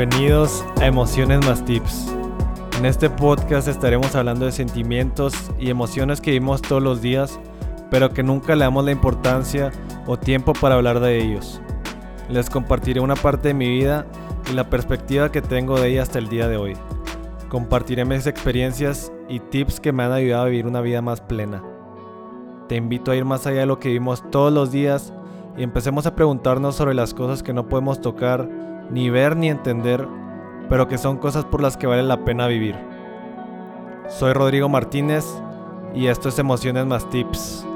Bienvenidos a Emociones más Tips. En este podcast estaremos hablando de sentimientos y emociones que vivimos todos los días, pero que nunca le damos la importancia o tiempo para hablar de ellos. Les compartiré una parte de mi vida y la perspectiva que tengo de ella hasta el día de hoy. Compartiré mis experiencias y tips que me han ayudado a vivir una vida más plena. Te invito a ir más allá de lo que vivimos todos los días y empecemos a preguntarnos sobre las cosas que no podemos tocar, ni ver ni entender, pero que son cosas por las que vale la pena vivir. Soy Rodrigo Martínez y esto es Emociones más Tips.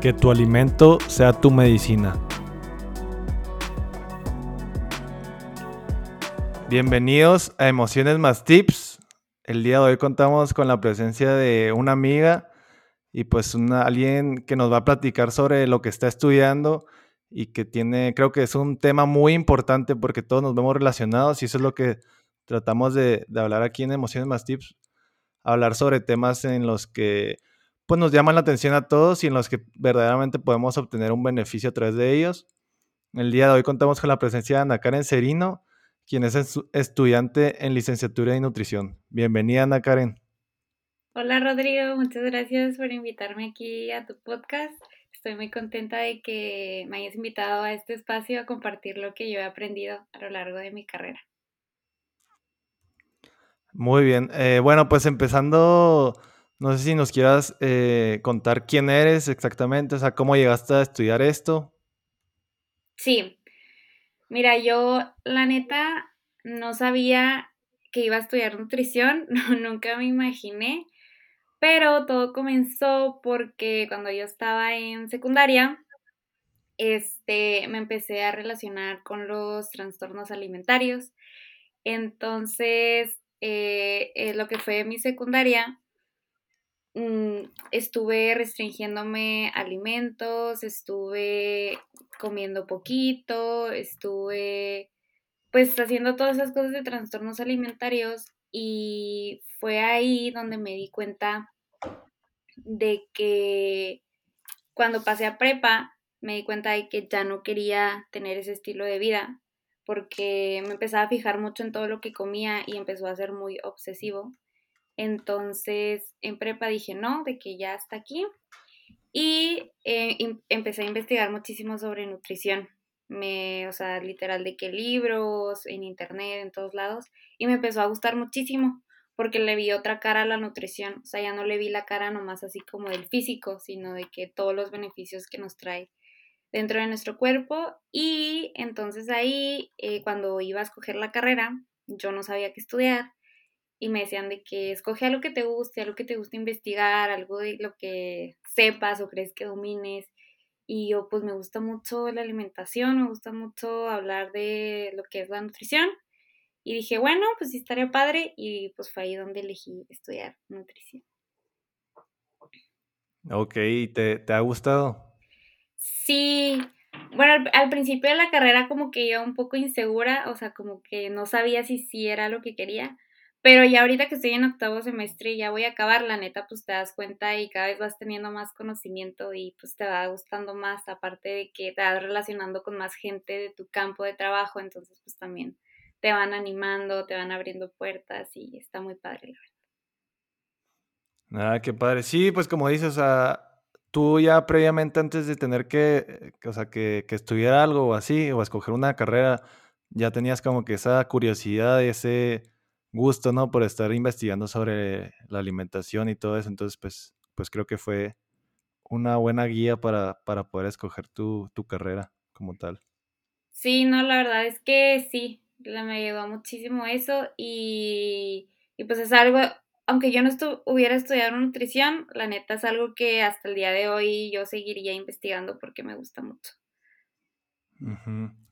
Que tu alimento sea tu medicina. Bienvenidos a Emociones más Tips. El día de hoy contamos con la presencia de una amiga y pues una, alguien que nos va a platicar sobre lo que está estudiando y que tiene, creo que es un tema muy importante porque todos nos vemos relacionados y eso es lo que tratamos de, de hablar aquí en Emociones más Tips. Hablar sobre temas en los que pues nos llaman la atención a todos y en los que verdaderamente podemos obtener un beneficio a través de ellos. El día de hoy contamos con la presencia de Ana Karen Serino, quien es estudiante en licenciatura en nutrición. Bienvenida, Ana Karen. Hola, Rodrigo. Muchas gracias por invitarme aquí a tu podcast. Estoy muy contenta de que me hayas invitado a este espacio a compartir lo que yo he aprendido a lo largo de mi carrera. Muy bien. Eh, bueno, pues empezando no sé si nos quieras eh, contar quién eres exactamente, o sea, cómo llegaste a estudiar esto. Sí, mira, yo la neta no sabía que iba a estudiar nutrición, nunca me imaginé, pero todo comenzó porque cuando yo estaba en secundaria, este, me empecé a relacionar con los trastornos alimentarios. Entonces, eh, lo que fue mi secundaria, Mm, estuve restringiéndome alimentos, estuve comiendo poquito, estuve pues haciendo todas esas cosas de trastornos alimentarios y fue ahí donde me di cuenta de que cuando pasé a prepa me di cuenta de que ya no quería tener ese estilo de vida porque me empezaba a fijar mucho en todo lo que comía y empezó a ser muy obsesivo entonces, en prepa dije, no, de que ya está aquí. Y eh, empecé a investigar muchísimo sobre nutrición. Me, o sea, literal de qué libros, en internet, en todos lados. Y me empezó a gustar muchísimo porque le vi otra cara a la nutrición. O sea, ya no le vi la cara nomás así como del físico, sino de que todos los beneficios que nos trae dentro de nuestro cuerpo. Y entonces ahí, eh, cuando iba a escoger la carrera, yo no sabía qué estudiar y me decían de que escoge algo que te guste, algo que te guste investigar, algo de lo que sepas o crees que domines. Y yo pues me gusta mucho la alimentación, me gusta mucho hablar de lo que es la nutrición. Y dije, bueno, pues sí estaría padre y pues fue ahí donde elegí estudiar nutrición. Ok, ¿te, te ha gustado? Sí, bueno, al, al, principio de la carrera como que yo un poco insegura, o sea, como que no sabía si sí era lo que quería, pero ya ahorita que estoy en octavo semestre y ya voy a acabar, la neta, pues te das cuenta y cada vez vas teniendo más conocimiento y pues te va gustando más, aparte de que te vas relacionando con más gente de tu campo de trabajo, entonces pues también te van animando, te van abriendo puertas y está muy padre, la verdad. Ah, qué padre. Sí, pues como dices, o sea, tú ya previamente antes de tener que, o sea, que, que estudiar algo o así, o escoger una carrera, ya tenías como que esa curiosidad, ese gusto, ¿no? Por estar investigando sobre la alimentación y todo eso. Entonces, pues, pues creo que fue una buena guía para, para poder escoger tu, tu carrera como tal. Sí, no, la verdad es que sí, me ayudó muchísimo eso y, y pues es algo, aunque yo no hubiera estudiado nutrición, la neta es algo que hasta el día de hoy yo seguiría investigando porque me gusta mucho.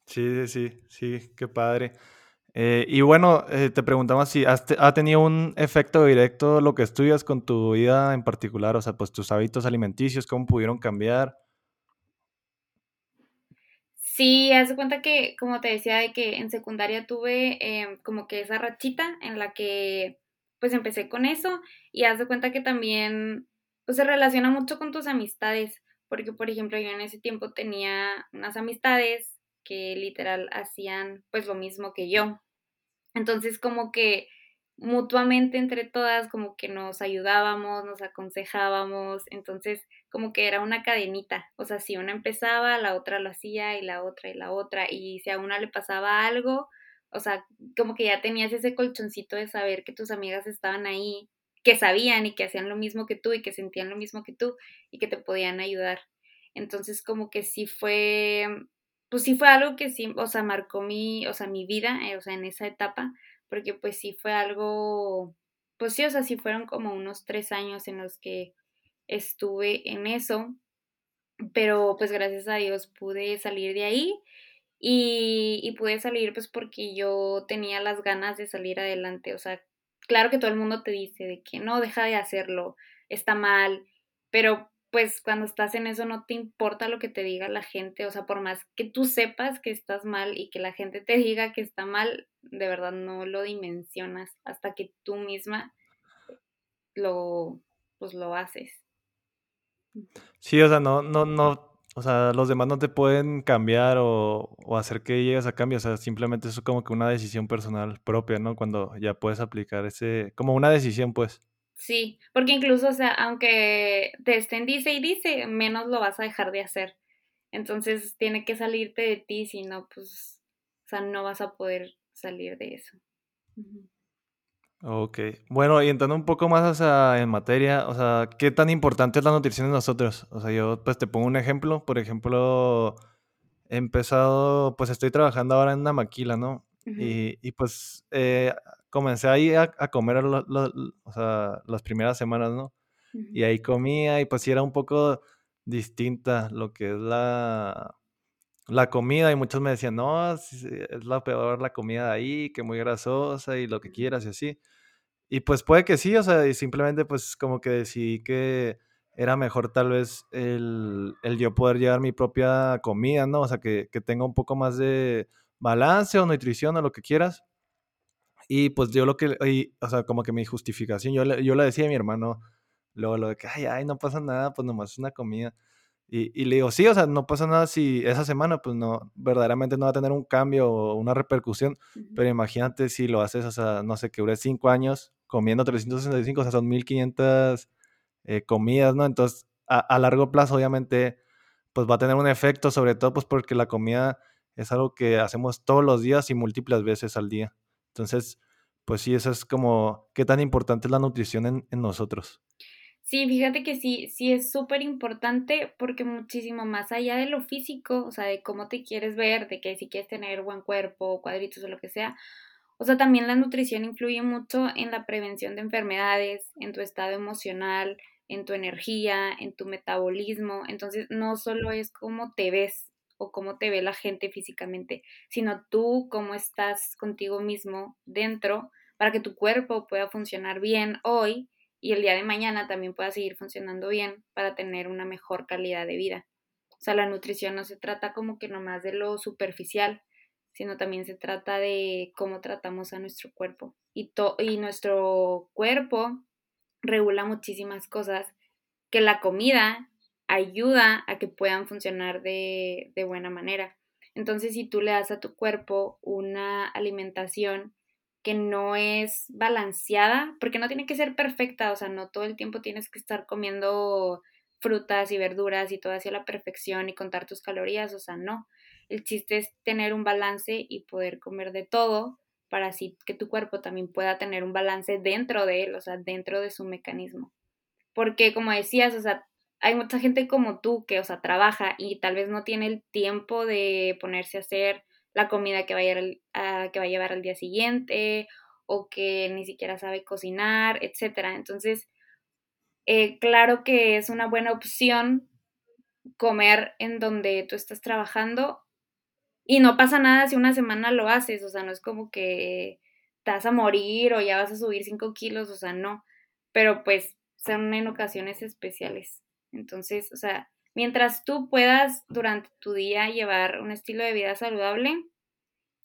Sí, sí, sí, qué padre. Eh, y bueno, eh, te preguntamos si ha tenido un efecto directo lo que estudias con tu vida en particular, o sea, pues tus hábitos alimenticios, cómo pudieron cambiar. Sí, haz de cuenta que, como te decía, de que en secundaria tuve em, como que esa rachita en la que pues empecé con eso y haz de cuenta que también pues se relaciona mucho con tus amistades, porque por ejemplo yo en ese tiempo tenía unas amistades que literal hacían pues lo mismo que yo. Entonces como que mutuamente entre todas como que nos ayudábamos, nos aconsejábamos, entonces como que era una cadenita, o sea, si una empezaba, la otra lo hacía y la otra y la otra, y si a una le pasaba algo, o sea, como que ya tenías ese colchoncito de saber que tus amigas estaban ahí, que sabían y que hacían lo mismo que tú y que sentían lo mismo que tú y que te podían ayudar. Entonces como que sí fue, pues sí fue algo que sí, o sea, marcó mi, o sea, mi vida, eh, o sea, en esa etapa, porque pues sí fue algo, pues sí, o sea, sí fueron como unos tres años en los que estuve en eso, pero pues gracias a Dios pude salir de ahí y, y pude salir pues porque yo tenía las ganas de salir adelante, o sea, claro que todo el mundo te dice de que no, deja de hacerlo, está mal, pero pues cuando estás en eso no te importa lo que te diga la gente, o sea, por más que tú sepas que estás mal y que la gente te diga que está mal, de verdad no lo dimensionas hasta que tú misma lo, pues lo haces. Sí, o sea, no, no, no, o sea, los demás no te pueden cambiar o, o hacer que llegues a cambio, o sea, simplemente es como que una decisión personal propia, ¿no? Cuando ya puedes aplicar ese, como una decisión, pues. Sí, porque incluso, o sea, aunque te estén dice y dice, menos lo vas a dejar de hacer. Entonces tiene que salirte de ti, si no, pues, o sea, no vas a poder salir de eso. Ok, bueno, y entrando un poco más en materia, o sea, ¿qué tan importante es la nutrición en nosotros? O sea, yo pues te pongo un ejemplo, por ejemplo, he empezado, pues estoy trabajando ahora en una maquila, ¿no? y, y, pues eh, comencé ahí a, a comer o sea, las primeras semanas, ¿no? Y ahí comía y pues sí era un poco distinta lo que es la, la comida y muchos me decían, no, es la peor la comida de ahí, que muy grasosa y lo que quieras y así. Y pues puede que sí, o sea, y simplemente pues como que decidí que era mejor tal vez el, el yo poder llevar mi propia comida, ¿no? O sea, que, que tenga un poco más de balance o nutrición o lo que quieras. Y pues yo lo que, o sea, como que mi justificación, yo le, yo le decía a mi hermano, luego lo de que, ay, ay, no pasa nada, pues nomás es una comida. Y, y, le digo, sí, o sea, no pasa nada si esa semana, pues no, verdaderamente no va a tener un cambio o una repercusión, pero imagínate si lo haces, o sea, no sé, que dure cinco años comiendo 365, o sea, son 1500 eh, comidas, ¿no? Entonces, a, a, largo plazo, obviamente, pues va a tener un efecto, sobre todo, pues porque la comida es algo que hacemos todos los días y múltiples veces al día. Entonces, pues sí, eso es como, ¿qué tan importante es la nutrición en, en nosotros? Sí, fíjate que sí, sí es súper importante porque muchísimo más allá de lo físico, o sea, de cómo te quieres ver, de que si quieres tener buen cuerpo, cuadritos o lo que sea, o sea, también la nutrición influye mucho en la prevención de enfermedades, en tu estado emocional, en tu energía, en tu metabolismo. Entonces, no solo es cómo te ves, o cómo te ve la gente físicamente, sino tú cómo estás contigo mismo dentro para que tu cuerpo pueda funcionar bien hoy y el día de mañana también pueda seguir funcionando bien para tener una mejor calidad de vida. O sea, la nutrición no se trata como que nomás de lo superficial, sino también se trata de cómo tratamos a nuestro cuerpo. Y, y nuestro cuerpo regula muchísimas cosas que la comida ayuda a que puedan funcionar de, de buena manera. Entonces, si tú le das a tu cuerpo una alimentación que no es balanceada, porque no tiene que ser perfecta, o sea, no todo el tiempo tienes que estar comiendo frutas y verduras y todo hacia la perfección y contar tus calorías, o sea, no. El chiste es tener un balance y poder comer de todo para así que tu cuerpo también pueda tener un balance dentro de él, o sea, dentro de su mecanismo. Porque como decías, o sea, hay mucha gente como tú que, o sea, trabaja y tal vez no tiene el tiempo de ponerse a hacer la comida que va a, que va a llevar al día siguiente o que ni siquiera sabe cocinar, etcétera. Entonces, eh, claro que es una buena opción comer en donde tú estás trabajando y no pasa nada si una semana lo haces, o sea, no es como que te vas a morir o ya vas a subir 5 kilos, o sea, no, pero pues son en ocasiones especiales. Entonces, o sea, mientras tú puedas durante tu día llevar un estilo de vida saludable,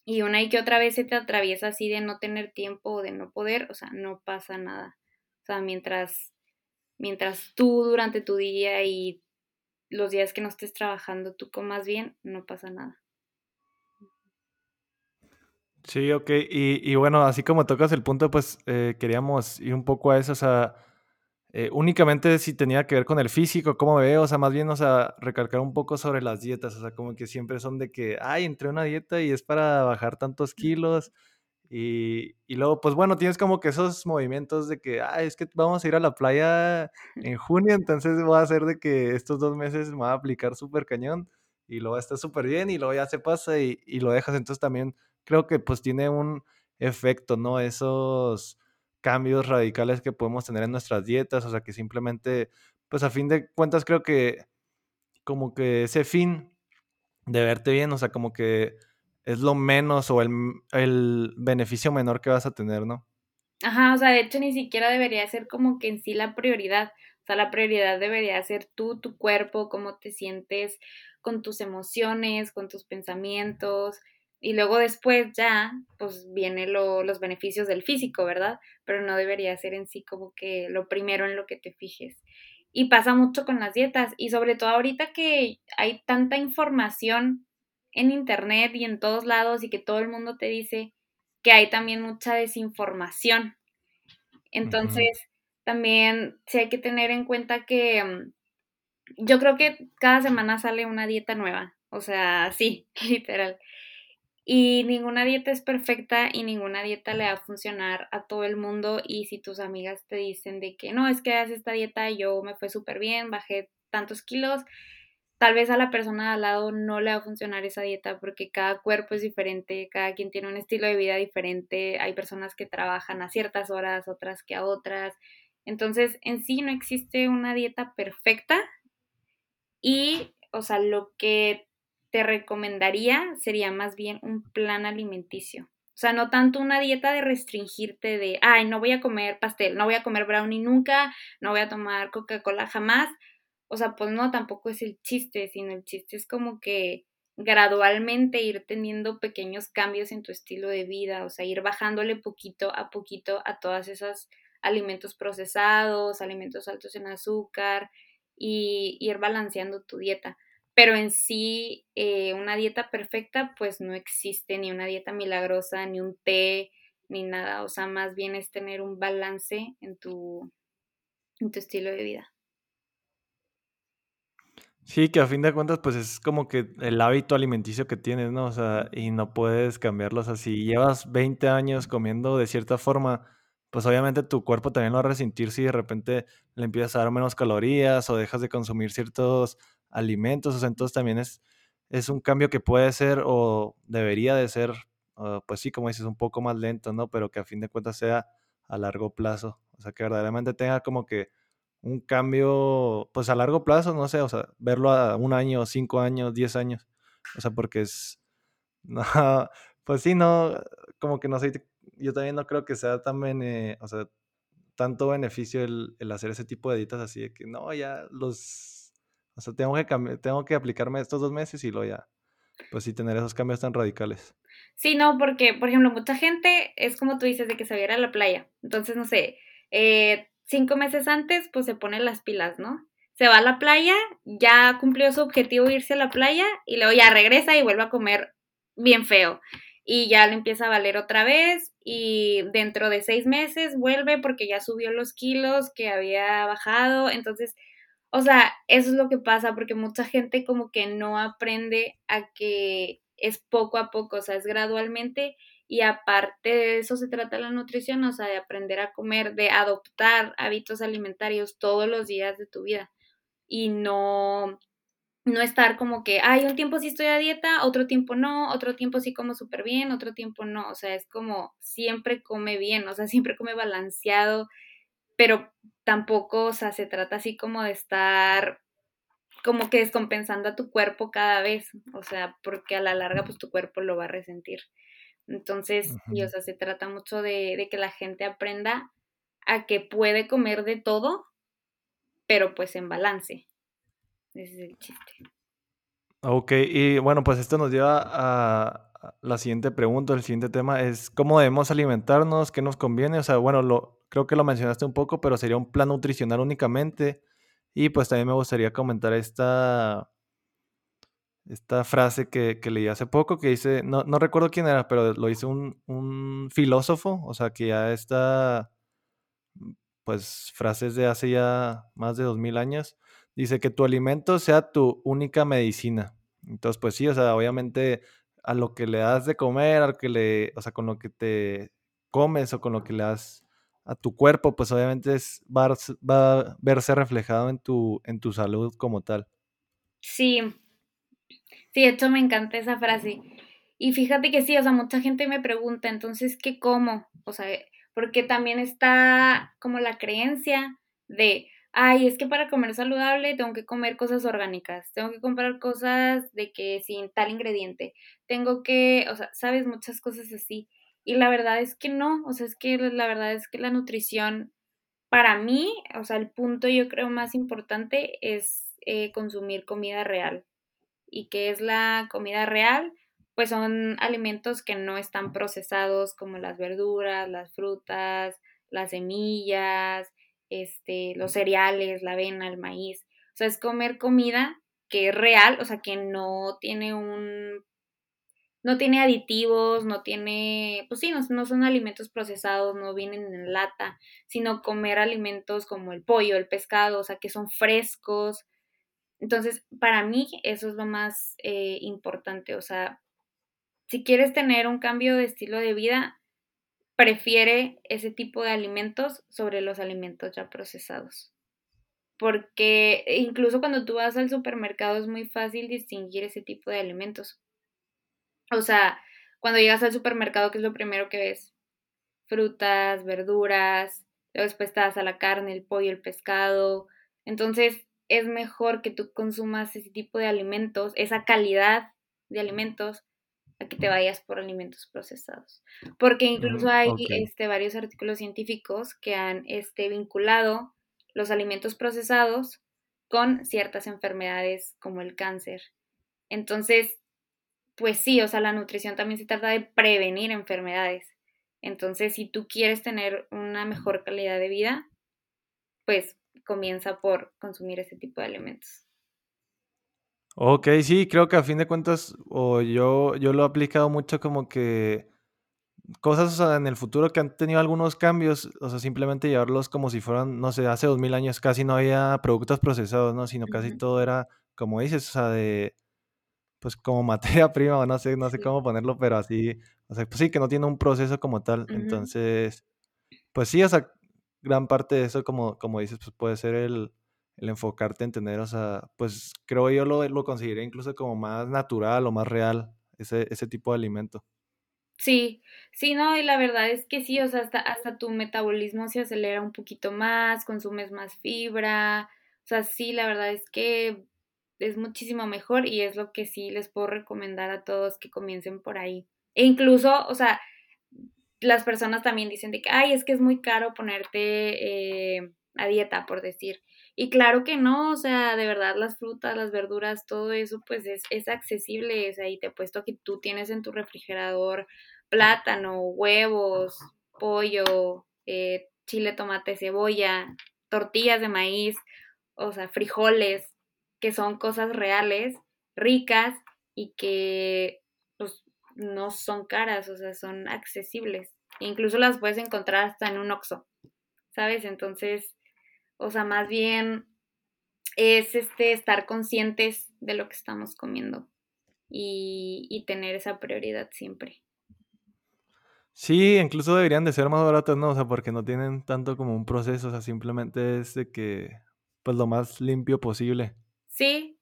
y una y que otra vez se te atraviesa así de no tener tiempo o de no poder, o sea, no pasa nada. O sea, mientras, mientras tú durante tu día y los días que no estés trabajando tú comas bien, no pasa nada. Sí, ok. Y, y bueno, así como tocas el punto, pues eh, queríamos ir un poco a eso, o sea, eh, únicamente si tenía que ver con el físico, cómo me veo, o sea, más bien, o sea, recalcar un poco sobre las dietas, o sea, como que siempre son de que, ay, entré a una dieta y es para bajar tantos kilos. Y, y luego, pues bueno, tienes como que esos movimientos de que, ay, es que vamos a ir a la playa en junio, entonces voy a hacer de que estos dos meses me va a aplicar súper cañón y luego está súper bien y luego ya se pasa y, y lo dejas. Entonces también creo que pues tiene un efecto, ¿no? Esos cambios radicales que podemos tener en nuestras dietas, o sea que simplemente, pues a fin de cuentas creo que como que ese fin de verte bien, o sea, como que es lo menos o el, el beneficio menor que vas a tener, ¿no? Ajá, o sea, de hecho ni siquiera debería ser como que en sí la prioridad, o sea, la prioridad debería ser tú, tu cuerpo, cómo te sientes con tus emociones, con tus pensamientos, y luego después ya, pues vienen los beneficios del físico, ¿verdad? Pero no debería ser en sí como que lo primero en lo que te fijes. Y pasa mucho con las dietas y sobre todo ahorita que hay tanta información en internet y en todos lados y que todo el mundo te dice que hay también mucha desinformación. Entonces, también sí hay que tener en cuenta que mm, yo creo que cada semana sale una dieta nueva. O sea, sí, literal. Y ninguna dieta es perfecta y ninguna dieta le va a funcionar a todo el mundo. Y si tus amigas te dicen de que no, es que haces esta dieta, yo me fue súper bien, bajé tantos kilos, tal vez a la persona de al lado no le va a funcionar esa dieta porque cada cuerpo es diferente, cada quien tiene un estilo de vida diferente, hay personas que trabajan a ciertas horas, otras que a otras. Entonces, en sí no existe una dieta perfecta y, o sea, lo que te recomendaría sería más bien un plan alimenticio. O sea, no tanto una dieta de restringirte de, ay, no voy a comer pastel, no voy a comer brownie nunca, no voy a tomar Coca-Cola jamás. O sea, pues no, tampoco es el chiste, sino el chiste es como que gradualmente ir teniendo pequeños cambios en tu estilo de vida, o sea, ir bajándole poquito a poquito a todos esos alimentos procesados, alimentos altos en azúcar y ir balanceando tu dieta pero en sí eh, una dieta perfecta pues no existe, ni una dieta milagrosa, ni un té, ni nada, o sea, más bien es tener un balance en tu, en tu estilo de vida. Sí, que a fin de cuentas, pues es como que el hábito alimenticio que tienes, ¿no? O sea, y no puedes cambiarlo. O sea, si llevas 20 años comiendo de cierta forma, pues obviamente tu cuerpo también lo va a resentir si de repente le empiezas a dar menos calorías o dejas de consumir ciertos alimentos, o sea, entonces también es, es un cambio que puede ser o debería de ser, ah, pues sí, como dices, un poco más lento, ¿no? Pero que a fin de cuentas sea a largo plazo, o sea, que verdaderamente tenga como que un cambio, pues a largo plazo, no sé, o sea, verlo a un año, cinco años, diez años, o sea, porque es, no, pues sí, no, como que no sé, yo también no creo que sea tan, o sea, tanto beneficio el, el hacer ese tipo de dietas así de que no, ya los o sea, tengo que, tengo que aplicarme estos dos meses y luego ya, pues sí, tener esos cambios tan radicales. Sí, no, porque, por ejemplo, mucha gente es como tú dices, de que se viera a la playa. Entonces, no sé, eh, cinco meses antes, pues se pone las pilas, ¿no? Se va a la playa, ya cumplió su objetivo irse a la playa y luego ya regresa y vuelve a comer bien feo. Y ya le empieza a valer otra vez y dentro de seis meses vuelve porque ya subió los kilos que había bajado. Entonces, o sea, eso es lo que pasa porque mucha gente como que no aprende a que es poco a poco, o sea, es gradualmente y aparte de eso se trata la nutrición, o sea, de aprender a comer, de adoptar hábitos alimentarios todos los días de tu vida y no no estar como que, ay, un tiempo sí estoy a dieta, otro tiempo no, otro tiempo sí como súper bien, otro tiempo no, o sea, es como siempre come bien, o sea, siempre come balanceado, pero tampoco, o sea, se trata así como de estar como que descompensando a tu cuerpo cada vez, o sea, porque a la larga pues tu cuerpo lo va a resentir. Entonces, y, o sea, se trata mucho de, de, que la gente aprenda a que puede comer de todo, pero pues en balance. Ese es el chiste. Ok, y bueno, pues esto nos lleva a, la siguiente pregunta, el siguiente tema es cómo debemos alimentarnos, qué nos conviene. O sea, bueno, lo, creo que lo mencionaste un poco, pero sería un plan nutricional únicamente. Y pues también me gustaría comentar esta, esta frase que, que leí hace poco que dice, no, no recuerdo quién era, pero lo hizo un, un filósofo, o sea, que ya está, pues frases de hace ya más de dos mil años, dice que tu alimento sea tu única medicina. Entonces, pues sí, o sea, obviamente a lo que le das de comer, al que le, o sea, con lo que te comes o con lo que le das a tu cuerpo, pues obviamente es, va, a, va a verse reflejado en tu, en tu salud como tal. Sí, sí, de hecho me encanta esa frase. Y fíjate que sí, o sea, mucha gente me pregunta, entonces, ¿qué como? O sea, porque también está como la creencia de, ay, es que para comer saludable tengo que comer cosas orgánicas, tengo que comprar cosas de que sin tal ingrediente, tengo que, o sea, sabes, muchas cosas así. Y la verdad es que no, o sea, es que la verdad es que la nutrición, para mí, o sea, el punto yo creo más importante es eh, consumir comida real. ¿Y qué es la comida real? Pues son alimentos que no están procesados como las verduras, las frutas, las semillas, este, los cereales, la avena, el maíz. O sea, es comer comida que es real, o sea, que no tiene un no tiene aditivos, no tiene, pues sí, no, son alimentos procesados, no vienen en lata, sino comer alimentos como el pollo, el pescado, o sea, que son frescos. Entonces, para mí eso es lo más eh, importante, o sea, si quieres tener un cambio de estilo de vida, prefiere ese tipo de alimentos sobre los alimentos ya procesados. Porque incluso cuando tú vas al supermercado es muy fácil distinguir ese tipo de alimentos. O sea, cuando llegas al supermercado, ¿qué es lo primero que ves? Frutas, verduras, después te a la carne, el pollo, el pescado. Entonces, es mejor que tú consumas ese tipo de alimentos, esa calidad de alimentos, a que te vayas por alimentos procesados. Porque incluso hay este, varios artículos científicos que han este, vinculado los alimentos procesados con ciertas enfermedades como el cáncer. Entonces, pues sí, o sea, la nutrición también se trata de prevenir enfermedades. Entonces, si tú quieres tener una mejor calidad de vida, pues comienza por consumir ese tipo de alimentos. Ok, sí, creo que a fin de cuentas, o yo, yo lo he aplicado mucho como que cosas en el futuro que han tenido algunos cambios, o sea, simplemente llevarlos como si fueran, no sé, hace dos mil años casi no había productos procesados, ¿no? Sino casi todo era, como dices, o sea, de, pues como materia prima, o no sé, no sé cómo ponerlo, pero así, o sea, pues sí, que no tiene un proceso como tal. Entonces, pues sí, o sea, gran parte de eso, como, como dices, pues puede ser el el enfocarte en tener, o sea, pues creo yo lo, lo conseguiré incluso como más natural o más real, ese, ese tipo de alimento. Sí, sí, no, y la verdad es que sí, o sea, hasta, hasta tu metabolismo se acelera un poquito más, consumes más fibra, o sea, sí, la verdad es que es muchísimo mejor y es lo que sí les puedo recomendar a todos que comiencen por ahí. E incluso, o sea, las personas también dicen de que, ay, es que es muy caro ponerte eh, a dieta, por decir. Y claro que no, o sea, de verdad las frutas, las verduras, todo eso pues es, es accesible, es ahí te he puesto que tú tienes en tu refrigerador plátano, huevos, pollo, eh, chile, tomate, cebolla, tortillas de maíz, o sea, frijoles, que son cosas reales, ricas y que pues no son caras, o sea, son accesibles. incluso las puedes encontrar hasta en un Oxxo, ¿sabes? Entonces, o sea, más bien es este estar conscientes de lo que estamos comiendo y, tener esa prioridad siempre. Sí, incluso deberían de ser más baratos, ¿no? O sea, porque no tienen tanto como un proceso, o sea, simplemente es de que, pues lo más limpio posible. Sí,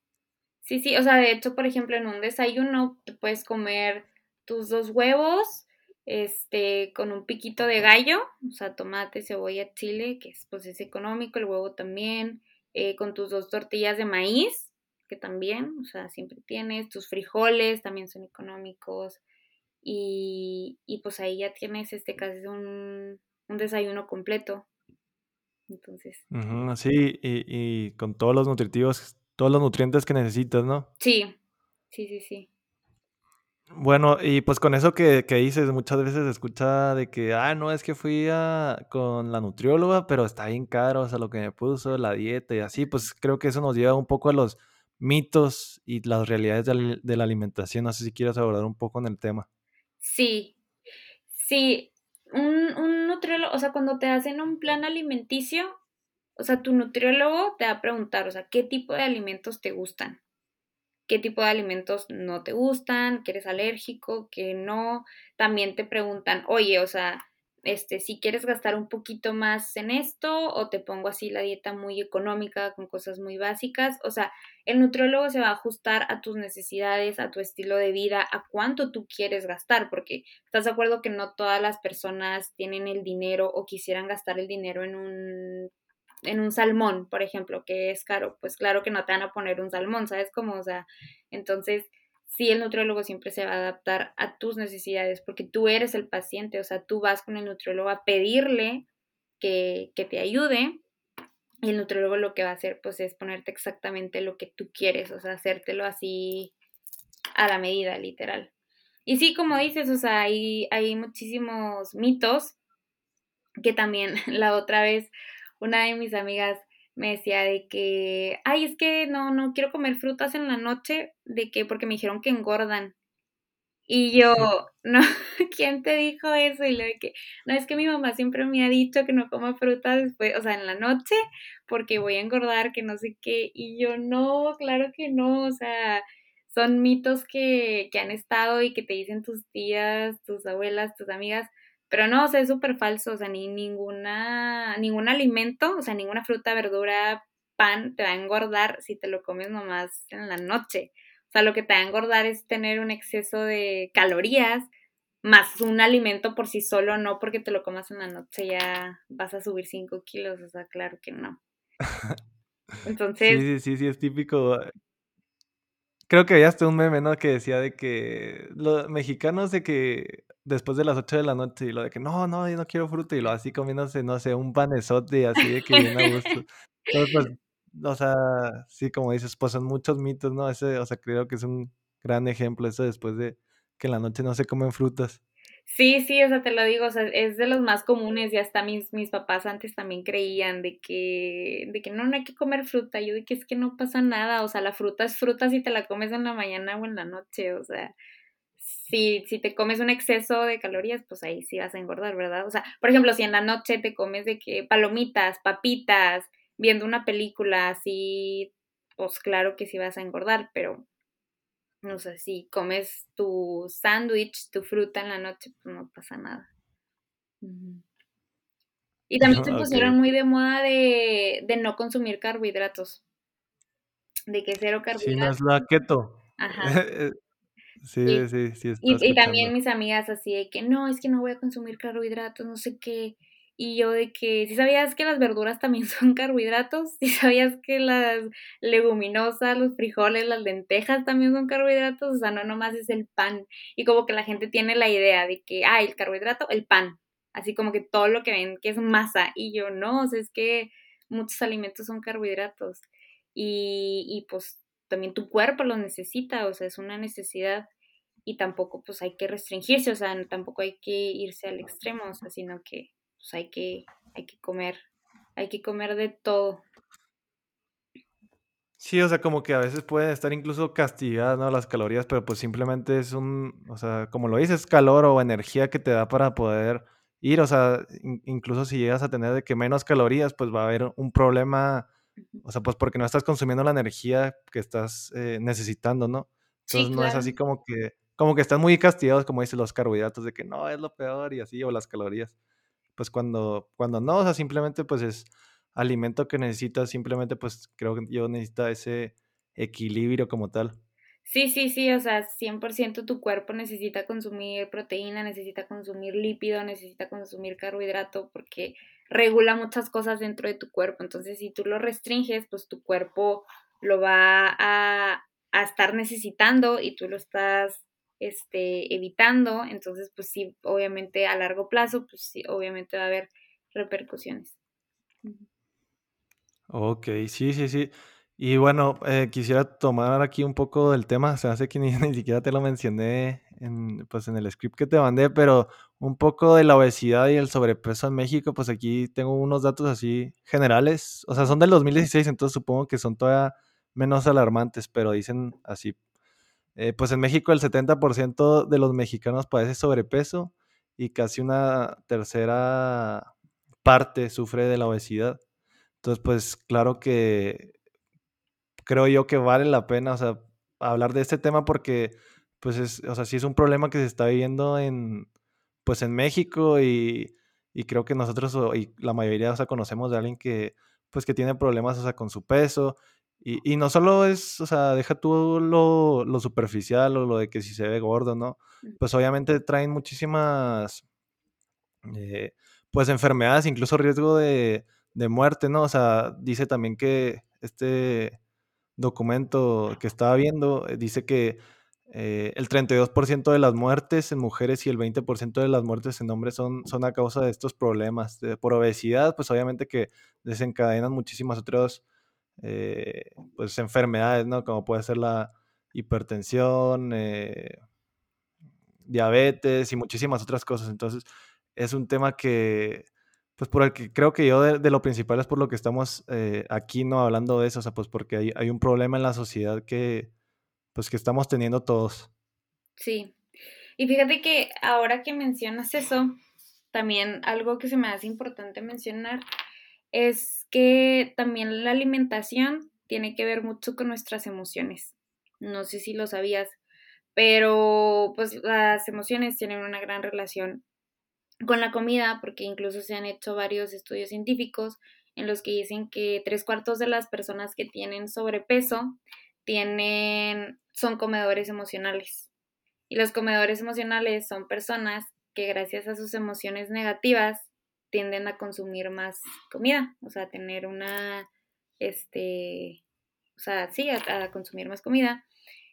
sí, sí, o sea, de hecho, por ejemplo, en un desayuno te puedes comer tus dos huevos, este, con un piquito de gallo, o sea, tomate, cebolla, chile, que es, pues es económico, el huevo también, eh, con tus dos tortillas de maíz, que también, o sea, siempre tienes, tus frijoles también son económicos, y, y pues ahí ya tienes este casi un, un desayuno completo. Entonces. sí, y, y con todos los nutritivos, todos los nutrientes que necesitas, ¿no? Sí, sí, sí, sí. Bueno, y pues con eso que, que dices, muchas veces escucha de que, ah, no, es que fui a, con la nutrióloga, pero está bien caro, o sea, lo que me puso, la dieta y así, pues creo que eso nos lleva un poco a los mitos y las realidades de la, de la alimentación. No sé si quieres abordar un poco en el tema. Sí, sí, un, un nutriólogo, o sea, cuando te hacen un plan alimenticio, o sea, tu nutriólogo te va a preguntar, o sea, ¿qué tipo de alimentos te gustan? Qué tipo de alimentos no te gustan, que eres alérgico, que no. También te preguntan, oye, o sea, este, si quieres gastar un poquito más en esto o te pongo así la dieta muy económica con cosas muy básicas. O sea, el nutriólogo se va a ajustar a tus necesidades, a tu estilo de vida, a cuánto tú quieres gastar, porque estás de acuerdo que no todas las personas tienen el dinero o quisieran gastar el dinero en un en un salmón, por ejemplo, que es caro, pues claro que no te van a poner un salmón, ¿sabes cómo? O sea, entonces sí el nutriólogo siempre se va a adaptar a tus necesidades porque tú eres el paciente, o sea, tú vas con el nutriólogo a pedirle que, que te ayude y el nutriólogo lo que va a hacer pues es ponerte exactamente lo que tú quieres, o sea, hacértelo así a la medida, literal. Y sí, como dices, o sea, hay, hay muchísimos mitos que también la otra vez una de mis amigas me decía de que, ay, es que no, no quiero comer frutas en la noche, de que porque me dijeron que engordan. Y yo, no, ¿quién te dijo eso? Y lo de que, no, es que mi mamá siempre me ha dicho que no coma frutas después, o sea, en la noche, porque voy a engordar, que no sé qué. Y yo, no, claro que no, o sea, son mitos que, que han estado y que te dicen tus tías, tus abuelas, tus amigas, pero no, o sea, es súper falso, o sea, ni ninguna, ningún alimento, o sea, ninguna fruta, verdura, pan te va a engordar si te lo comes nomás en la noche. O sea, lo que te va a engordar es tener un exceso de calorías, más un alimento por sí solo, no porque te lo comas en la noche ya vas a subir 5 kilos, o sea, claro que no. Entonces... Sí, sí, sí, sí, es típico creo que había hasta un meme, ¿no? Que decía de que los mexicanos de que después de las 8 de la noche y lo de que no, no, yo no quiero fruta y lo así comiéndose, no sé, un panesote así de que viene a gusto. Entonces, pues, o sea, sí, como dices, pues son muchos mitos, ¿no? Ese, o sea, creo que es un gran ejemplo eso después de que en la noche no se comen frutas. Sí, sí, o sea, te lo digo, o sea, es de los más comunes y hasta mis, mis papás antes también creían de que, de que no, no hay que comer fruta, yo de que es que no pasa nada, o sea, la fruta es fruta si te la comes en la mañana o en la noche, o sea, si, si te comes un exceso de calorías, pues ahí sí vas a engordar, ¿verdad? O sea, por ejemplo, si en la noche te comes de que palomitas, papitas, viendo una película así, pues claro que sí vas a engordar, pero no sé, si comes tu sándwich, tu fruta en la noche, pues no pasa nada. Y también se pusieron muy de moda de, de, no consumir carbohidratos. De que cero carbohidratos. Sí, no es la keto. Ajá. sí, sí, sí. Y, y, también mis amigas así de que no, es que no voy a consumir carbohidratos, no sé qué. Y yo de que, si sabías que las verduras también son carbohidratos, si sabías que las leguminosas, los frijoles, las lentejas también son carbohidratos, o sea, no nomás es el pan. Y como que la gente tiene la idea de que, ah, el carbohidrato, el pan. Así como que todo lo que ven que es masa. Y yo no, o sea, es que muchos alimentos son carbohidratos. Y, y pues también tu cuerpo los necesita, o sea, es una necesidad y tampoco pues hay que restringirse, o sea, tampoco hay que irse al extremo, o sea, sino que pues hay que, hay que comer, hay que comer de todo. Sí, o sea, como que a veces pueden estar incluso castigadas, ¿no? Las calorías, pero pues simplemente es un, o sea, como lo dices, calor o energía que te da para poder ir, o sea, incluso si llegas a tener de que menos calorías, pues va a haber un problema, o sea, pues porque no estás consumiendo la energía que estás eh, necesitando, ¿no? Entonces no es así como que, como que están muy castigados, como dicen los carbohidratos, de que no, es lo peor y así, o las calorías pues cuando, cuando no, o sea, simplemente pues es alimento que necesitas, simplemente pues creo que yo necesito ese equilibrio como tal. Sí, sí, sí, o sea, 100% tu cuerpo necesita consumir proteína, necesita consumir lípido, necesita consumir carbohidrato porque regula muchas cosas dentro de tu cuerpo. Entonces, si tú lo restringes, pues tu cuerpo lo va a, a estar necesitando y tú lo estás este, evitando, entonces pues sí, obviamente a largo plazo, pues sí, obviamente va a haber repercusiones. Ok, sí, sí, sí. Y bueno, eh, quisiera tomar aquí un poco del tema, se hace que ni, siquiera te lo mencioné en, pues en el script que te mandé, pero un poco de la obesidad y el sobrepeso en México, pues aquí tengo unos datos así generales, o sea, son del 2016, entonces supongo que son todavía menos alarmantes, pero dicen así, eh, pues en México el 70% de los mexicanos padece sobrepeso y casi una tercera parte sufre de la obesidad. Entonces, pues claro que creo yo que vale la pena, hablar de este tema porque, pues, es, o sea, sí es un problema que se está viviendo en, pues, en México y, y creo que nosotros y la mayoría, o sea, conocemos de alguien que, pues, que tiene problemas, o sea, con su peso y, y no solo es, o sea, deja tú lo, lo superficial o lo de que si se ve gordo, ¿no? Pues obviamente traen muchísimas, eh, pues, enfermedades, incluso riesgo de, de muerte, ¿no? O sea, dice también que este documento que estaba viendo eh, dice que eh, el 32% de las muertes en mujeres y el 20% de las muertes en hombres son, son a causa de estos problemas. por obesidad, pues obviamente que desencadenan muchísimas otras eh, pues enfermedades, ¿no? Como puede ser la hipertensión, diabetes y muchísimas otras cosas. Entonces, es un tema que, pues por el que creo que yo de, lo principal es por lo que estamos eh, aquí, ¿no? Hablando de eso, o sea, pues porque hay, hay, un problema en la sociedad que, pues que estamos teniendo todos. Sí. Y fíjate que ahora que mencionas eso, también algo que se me hace importante mencionar es que también la alimentación tiene que ver mucho con nuestras emociones. No sé si lo sabías, pero pues las emociones tienen una gran relación con la comida, porque incluso se han hecho varios estudios científicos en los que dicen que tres cuartos de las personas que tienen sobrepeso tienen, son comedores emocionales. Y los comedores emocionales son personas que gracias a sus emociones negativas tienden a consumir más comida, o sea, a tener una, este, o sea, sí, a consumir más comida.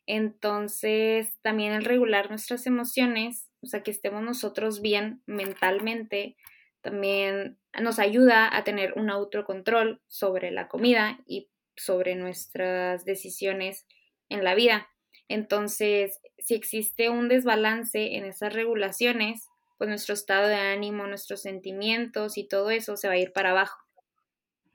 Entonces, también el regular nuestras emociones o sea, que estemos nosotros bien mentalmente, también nos ayuda a tener un autocontrol sobre la comida y sobre nuestras decisiones en la vida. Entonces, si existe un desbalance en esas regulaciones, pues nuestro estado de ánimo, nuestros sentimientos y todo eso se va a ir para abajo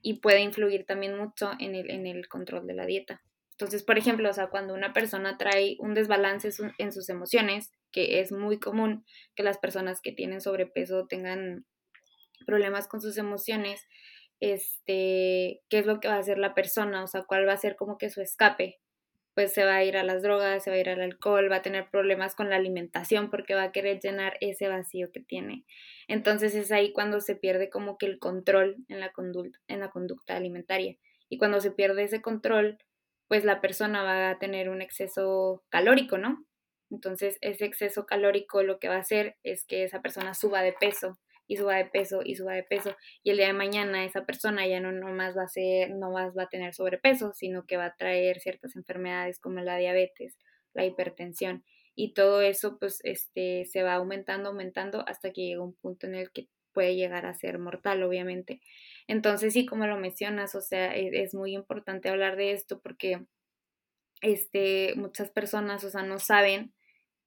y puede influir también mucho en el, en el control de la dieta. Entonces, por ejemplo, o sea, cuando una persona trae un desbalance en sus emociones, que es muy común que las personas que tienen sobrepeso tengan problemas con sus emociones, este, qué es lo que va a hacer la persona, o sea, cuál va a ser como que su escape. Pues se va a ir a las drogas, se va a ir al alcohol, va a tener problemas con la alimentación porque va a querer llenar ese vacío que tiene. Entonces es ahí cuando se pierde como que el control en la conducta, en la conducta alimentaria. Y cuando se pierde ese control, pues la persona va a tener un exceso calórico, ¿no? Entonces, ese exceso calórico lo que va a hacer es que esa persona suba de peso y suba de peso y suba de peso y el día de mañana esa persona ya no más va a ser no más va a tener sobrepeso, sino que va a traer ciertas enfermedades como la diabetes, la hipertensión y todo eso pues este se va aumentando, aumentando hasta que llega un punto en el que puede llegar a ser mortal, obviamente. Entonces, sí, como lo mencionas, o sea, e, es, muy importante hablar de esto porque este, muchas personas, o sea, no saben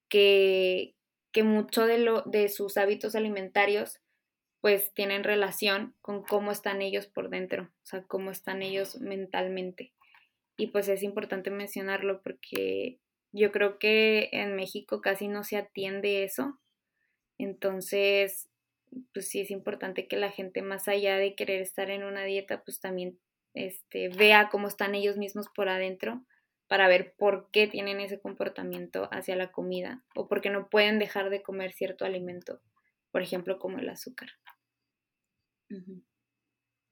que, que mucho de, lo, de sus hábitos alimentarios pues tienen relación con cómo están ellos por dentro, o sea, cómo están ellos mentalmente. Y pues es importante mencionarlo porque yo creo que en México casi no se atiende eso. Entonces, pues sí es importante que la gente más allá de querer estar en una dieta, pues también este, vea cómo están ellos mismos por adentro para ver por qué tienen ese comportamiento hacia la comida o por qué no pueden dejar de comer cierto alimento, por ejemplo, como el azúcar.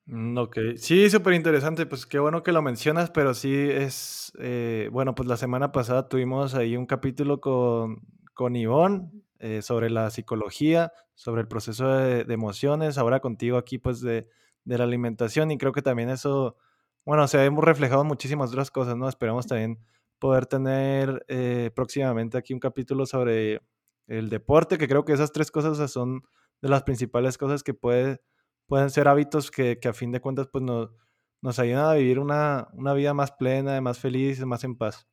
Mm, ok, sí, súper interesante, pues qué bueno que lo mencionas, pero sí es, eh, bueno, pues la semana pasada tuvimos ahí un capítulo con, con Ivonne eh, sobre la psicología, sobre el proceso de, emociones, ahora contigo aquí pues de, la alimentación y creo que también eso, bueno, se hemos reflejado en muchísimas otras cosas, ¿no? Esperamos también poder tener eh, próximamente aquí un capítulo sobre el deporte, que creo que esas tres cosas son de las principales cosas que puede, pueden ser hábitos que, a fin de cuentas pues nos, nos ayudan a vivir una, una vida más plena, más feliz, más en paz.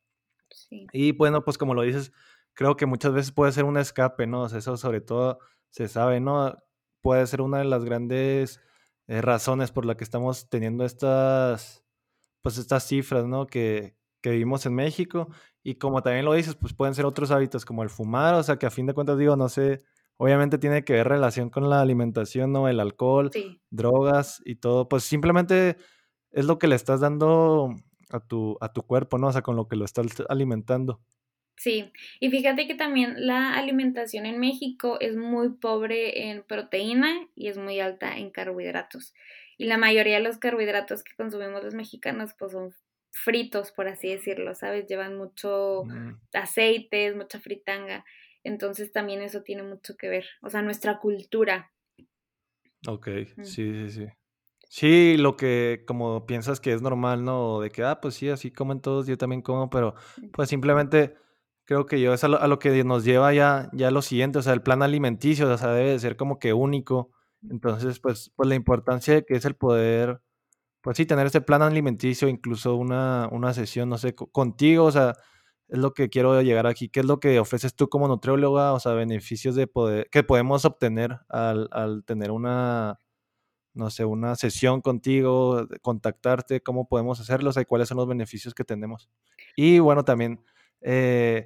Y bueno, pues como lo dices, creo que muchas veces puede ser un escape, ¿no? eso sobre todo se sabe, ¿no? Puede ser una de las grandes eh, razones por la que estamos teniendo estas, pues estas cifras, ¿no? Que, que vivimos en México. Y como también lo dices, pues pueden ser otros hábitos como el fumar, o sea que a fin de cuentas digo, no sé, obviamente tiene que ver relación con la alimentación, ¿no? El alcohol, drogas y todo, pues simplemente es lo que le estás dando a tu, a tu cuerpo, ¿no? O sea, con lo que lo estás alimentando. Sí, y fíjate que también la alimentación en México es muy pobre en proteína y es muy alta en carbohidratos. Y la mayoría de los carbohidratos que consumimos los mexicanos pues son fritos, por así decirlo, ¿sabes? Llevan mucho mm. aceites, mucha fritanga. Entonces también eso tiene mucho que ver, o sea, nuestra cultura. Ok, mm. sí, sí, sí. Sí, lo que como piensas que es normal, ¿no? De que, ah, pues sí, así comen todos, yo también como, pero pues simplemente creo que yo es a lo, que nos lleva ya, ya lo siguiente, o sea, el plan alimenticio, o sea, debe de ser como que único. Entonces, pues, pues la importancia de que es el poder pues sí, tener ese plan alimenticio, incluso una, una sesión, no sé, contigo, o sea, es lo que quiero llegar aquí. ¿Qué es lo que ofreces tú como nutrióloga? O sea, beneficios de poder, que podemos obtener al, al tener una, no sé, una sesión contigo, contactarte, cómo podemos hacerlo, o sea, cuáles son los beneficios que tenemos. Y bueno, también, eh,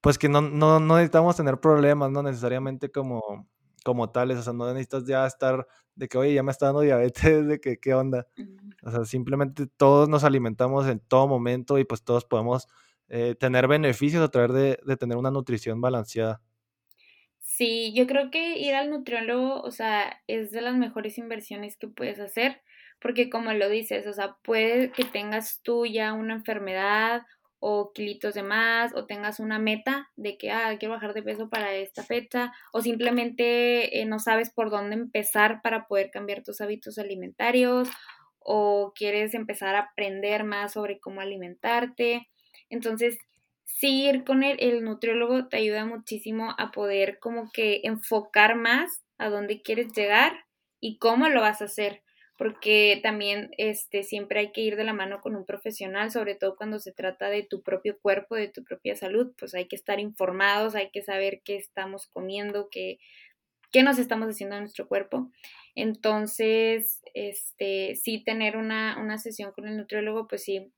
pues que no, no, no necesitamos tener problemas, no necesariamente como como tales, o sea, no necesitas ya estar de que, oye, ya me está dando diabetes, de que, ¿qué onda? O sea, simplemente todos nos alimentamos en todo momento y pues todos podemos eh, tener beneficios a través de, de tener una nutrición balanceada. Sí, yo creo que ir al nutriólogo, o sea, es de las mejores inversiones que puedes hacer, porque como lo dices, o sea, puede que tengas tú ya una enfermedad o kilitos de más o tengas una meta de que, ah, quiero bajar de peso para esta fecha o simplemente eh, no sabes por dónde empezar para poder cambiar tus hábitos alimentarios o quieres empezar a aprender más sobre cómo alimentarte. Entonces, sí, ir con el, el nutriólogo te ayuda muchísimo a poder como que enfocar más a dónde quieres llegar y cómo lo vas a hacer porque también este, siempre hay que ir de la mano con un profesional, sobre todo cuando se trata de tu propio cuerpo, de tu propia salud, pues hay que estar informados, hay que saber qué estamos comiendo, qué, qué nos estamos haciendo a nuestro cuerpo. Entonces, este, sí tener una, una sesión con el nutriólogo, pues sí,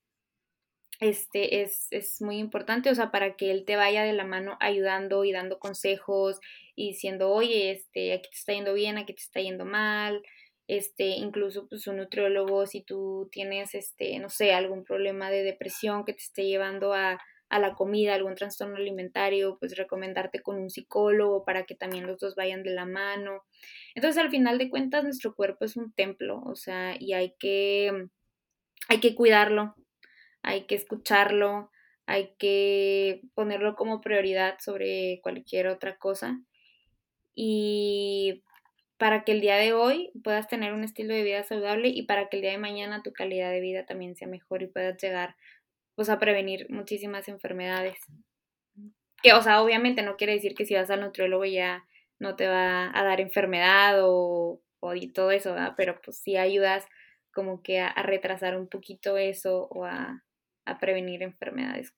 este es, es, muy importante, o sea, para que él te vaya de la mano ayudando y dando consejos y diciendo, oye, este, aquí te está yendo bien, aquí te está yendo mal, este, incluso pues un nutriólogo, si tú tienes, este, no sé, algún problema de depresión que te esté llevando a, a la comida, algún trastorno alimentario, pues recomendarte con un psicólogo para que también los dos vayan de la mano. Entonces, al final de cuentas, nuestro cuerpo es un templo, o sea, y hay que, hay que cuidarlo, hay que escucharlo, hay que ponerlo como prioridad sobre cualquier otra cosa. Y para que el día de hoy puedas tener un estilo de vida saludable y para que el día de mañana tu calidad de vida también sea mejor y puedas llegar pues a prevenir muchísimas enfermedades. Que, o sea, obviamente no quiere decir que si vas al nutriólogo ya no te va a dar enfermedad o, o todo eso, ¿verdad? Pero pues sí ayudas como que a, retrasar un poquito eso o a, a prevenir enfermedades.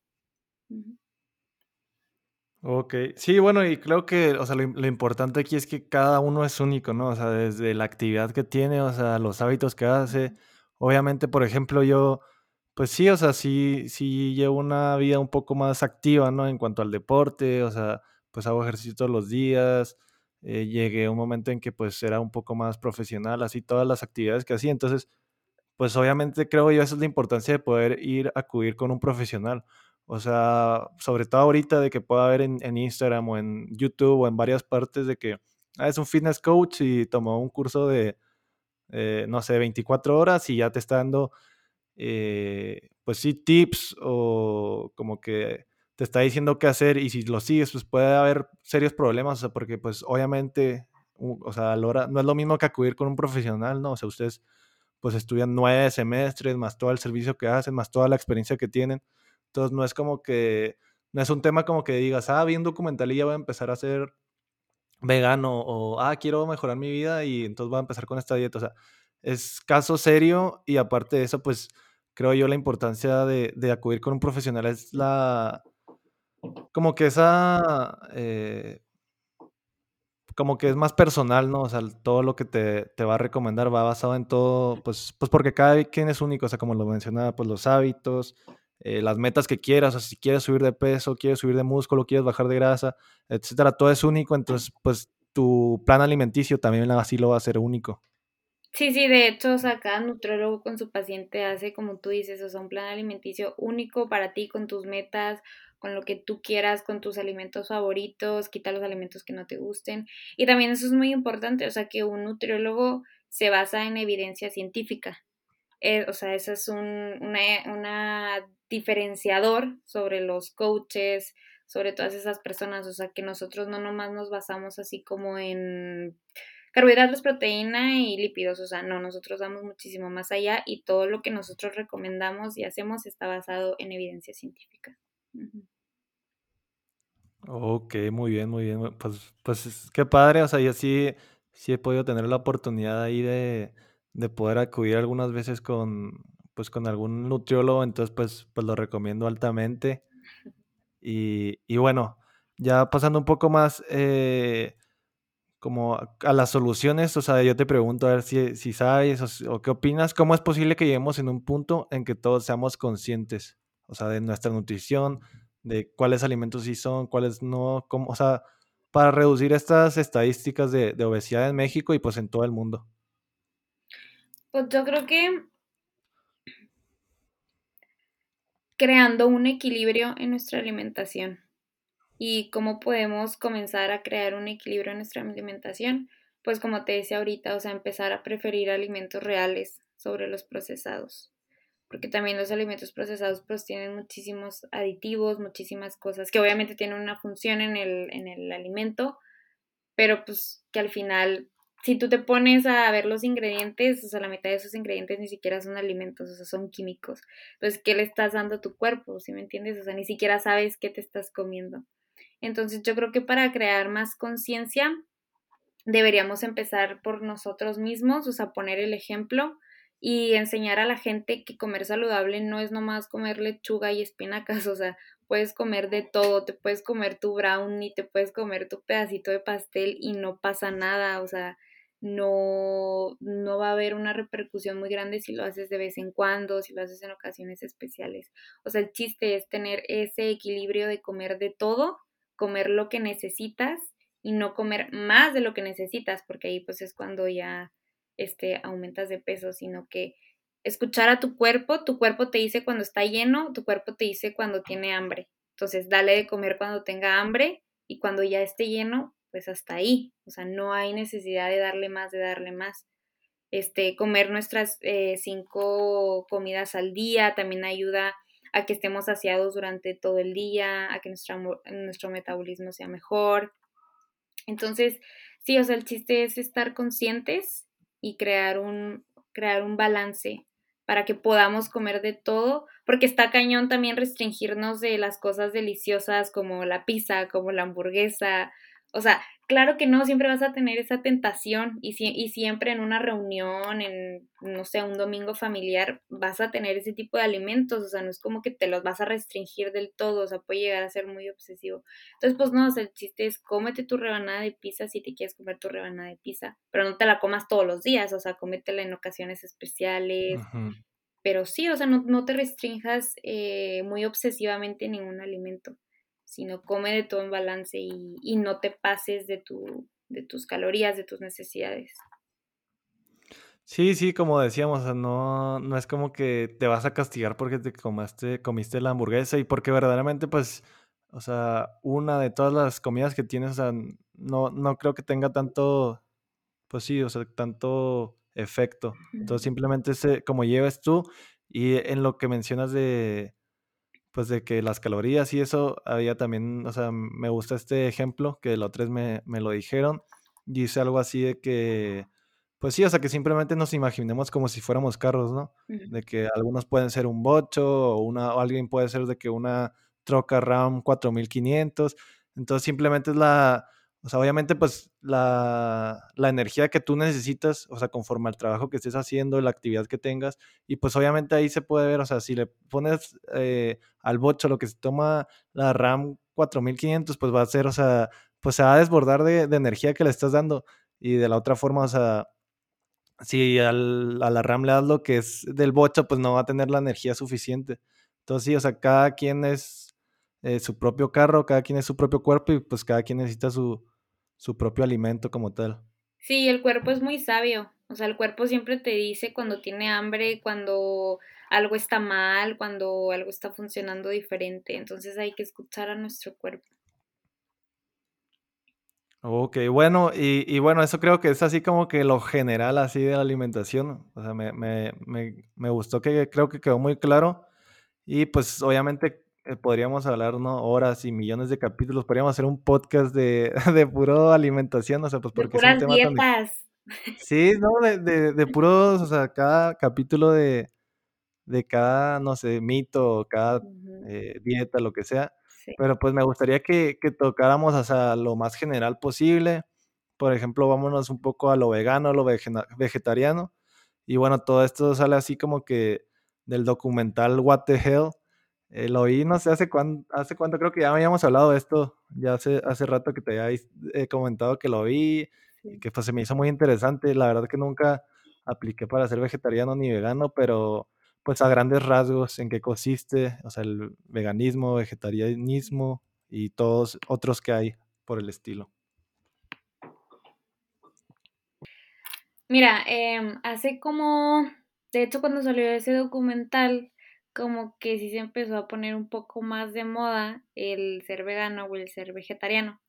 Ok, sí, bueno, y creo que, o sea, lo, importante aquí es que cada uno es único, ¿no? O sea, desde la actividad que tiene, o sea, los hábitos que hace. Obviamente, por ejemplo, yo, pues sí, o sea, sí, sí llevo una vida un poco más activa, ¿no? En cuanto al deporte, o sea, pues hago ejercicio todos los días. Eh, llegué a un momento en que pues era un poco más profesional, así todas las actividades que hacía. Entonces, pues obviamente creo yo esa es la importancia de poder ir a acudir con un profesional. O sea, sobre todo ahorita de que pueda ver en, Instagram o en YouTube o en varias partes de que ah, es un fitness coach y tomó un curso de, eh, no sé, 24 horas y ya te está dando, eh, pues sí, tips o como que te está diciendo qué hacer y si lo sigues, pues puede haber serios problemas, o sea, porque pues obviamente, o sea, no es lo mismo que acudir con un profesional, ¿no? O sea, ustedes pues estudian nueve semestres, más todo el servicio que hacen, más toda la experiencia que tienen. Entonces no es como que, no es un tema como que digas, ah, vi un documental y ya voy a empezar a ser vegano o, ah, quiero mejorar mi vida y entonces voy a empezar con esta dieta. O sea, es caso serio y aparte de eso, pues creo yo la importancia de, acudir con un profesional es la, como que esa, eh, como que es más personal, ¿no? O sea, todo lo que te, te va a recomendar va basado en todo, pues, pues porque cada quien es único, o sea, como lo mencionaba, pues los hábitos, eh, las metas que quieras, o sea, si quieres subir de peso, quieres subir de músculo, quieres bajar de grasa, etcétera, todo es único, entonces, pues tu plan alimenticio también así lo va a ser único. Sí, sí, de hecho, o sea, cada nutriólogo con su paciente hace, como tú dices, o sea, un plan alimenticio único para ti, con tus metas, con lo que tú quieras, con tus alimentos favoritos, quita los alimentos que no te gusten. Y también eso es muy importante, o sea, que un nutriólogo se basa en evidencia científica. Eh, o sea, eso es un una, una diferenciador sobre los coaches, sobre todas esas personas, o sea, que nosotros no nomás nos basamos así como en carbohidratos, proteína y lípidos, o sea, no, nosotros damos muchísimo más allá y todo lo que nosotros recomendamos y hacemos está basado en evidencia científica. Ok, muy bien, muy bien. Pues, pues qué padre, o sea, yo sí he podido tener la oportunidad ahí de, de poder acudir algunas veces con, pues, con algún nutriólogo, entonces pues, pues lo recomiendo altamente. Y, y bueno, ya pasando un poco más eh, como a las soluciones, o sea, yo te pregunto a ver si, si sabes o, qué opinas, ¿cómo es posible que lleguemos en un punto en que todos seamos conscientes, o sea, de nuestra nutrición, de cuáles alimentos sí son, cuáles no, cómo, o sea, para reducir estas estadísticas de, de obesidad en México y pues en todo el mundo? Pues yo creo que creando un equilibrio en nuestra alimentación y cómo podemos comenzar a crear un equilibrio en nuestra alimentación. Pues como te decía ahorita, o sea, empezar a preferir alimentos reales sobre los procesados. Porque también los alimentos procesados pues tienen muchísimos aditivos, muchísimas cosas que obviamente tienen una función en el, en el alimento, pero pues que al final si tú te pones a ver los ingredientes, o sea, la mitad de esos ingredientes ni siquiera son alimentos, o sea, son químicos. Entonces, ¿qué le estás dando a tu cuerpo? ¿Sí me entiendes? O sea, ni siquiera sabes qué te estás comiendo. Entonces yo creo que para crear más conciencia deberíamos empezar por nosotros mismos, o sea, poner el ejemplo y enseñar a la gente que comer saludable no es nomás comer lechuga y espinacas, o sea, puedes comer de todo, te puedes comer tu brownie, te puedes comer tu pedacito de pastel y no pasa nada, o sea, no, no va a haber una repercusión muy grande si lo haces de vez en cuando, si lo haces en ocasiones especiales. O sea, el chiste es tener ese equilibrio de comer de todo comer lo que necesitas y no comer más de lo que necesitas, porque ahí pues es cuando ya este, aumentas de peso, sino que escuchar a tu cuerpo, tu cuerpo te dice cuando está lleno, tu cuerpo te dice cuando tiene hambre. Entonces, dale de comer cuando tenga hambre y cuando ya esté lleno, pues hasta ahí. O sea, no hay necesidad de darle más, de darle más. Este, comer nuestras eh, cinco comidas al día también ayuda a que estemos saciados durante todo el día, a que nuestro, nuestro metabolismo sea mejor. Entonces, sí, o sea, el chiste es estar conscientes y crear un, crear un balance para que podamos comer de todo, porque está cañón también restringirnos de las cosas deliciosas como la pizza, como la hamburguesa. O sea, claro que no, siempre vas a tener esa tentación y, y, siempre en una reunión, en, no sé, un domingo familiar, vas a tener ese tipo de alimentos, o sea, no es como que te los vas a restringir del todo, o sea, puede llegar a ser muy obsesivo. Entonces, pues no, o sea, el chiste es cómete tu rebanada de pizza si te quieres comer tu rebanada de pizza, pero no te la comas todos los días, o sea, cómetela en ocasiones especiales. Pero sí, o sea, no, no te restringas eh, muy obsesivamente ningún alimento sino come de todo en balance y, no te pases de, tu, de tus calorías, de tus necesidades. Sí, sí, como decíamos, no, no es como que te vas a castigar porque te comaste, comiste la hamburguesa y porque verdaderamente, pues, o sea, una de todas las comidas que tienes, o sea, no, no creo que tenga tanto, pues sí, o sea, tanto efecto. Entonces, simplemente es como lleves tú y en lo que mencionas de, pues de que las calorías y eso había también, o sea, me gusta este ejemplo que los tres me, me lo dijeron. Dice algo así de que, pues sí, o sea, que simplemente nos imaginemos como si fuéramos carros, ¿no? De que algunos pueden ser un bocho o, una, o alguien puede ser de que una troca RAM 4500. Entonces simplemente es la, o sea, obviamente, pues la, energía que tú necesitas, o sea, conforme al trabajo que estés haciendo, la actividad que tengas, y pues obviamente ahí se puede ver, o sea, si le pones eh, al bocho lo que se toma la RAM 4500, pues va a ser, o sea, pues se va a desbordar de, de energía que le estás dando. Y de la otra forma, o sea, si al, a la RAM le das lo que es del bocho, pues no va a tener la energía suficiente. Entonces, sí, o sea, cada quien es eh, su propio carro, cada quien es su propio cuerpo y pues cada quien necesita su, su propio alimento como tal. Sí, el cuerpo es muy sabio. O sea, el cuerpo siempre te dice cuando tiene hambre, cuando algo está mal, cuando algo está funcionando diferente. Entonces hay que escuchar a nuestro cuerpo. Ok, bueno, y, y, bueno, eso creo que es así como que lo general así de la alimentación. O sea, me, me, me, me gustó que creo que quedó muy claro. Y pues obviamente podríamos hablar ¿no? horas y millones de capítulos. Podríamos hacer un podcast de, de puro alimentación, o sea, pues porque de puras es un tema dietas. Tan... Sí, no, de, de, de, puros, o sea, cada capítulo de, de cada, no sé, mito, cada uh -huh. eh, dieta, lo que sea Sí. Pero pues me gustaría que, que tocáramos hasta lo más general posible. Por ejemplo, vámonos un poco a lo vegano, a lo vegetariano. Y bueno, todo esto sale así como que del documental What the Hell. Eh, lo oí, no sé hace cuánto, hace cuánto, creo que ya habíamos hablado de esto, ya hace, hace rato que te había eh, comentado que lo vi y que pues se me hizo muy interesante. La verdad que nunca apliqué para ser vegetariano ni vegano, pero pues a grandes rasgos en qué consiste, o sea, el veganismo, vegetarianismo y todos otros que hay por el estilo. Mira, eh, hace como, de hecho cuando salió ese documental, como que sí se empezó a poner un poco más de moda el ser vegano o el ser vegetariano.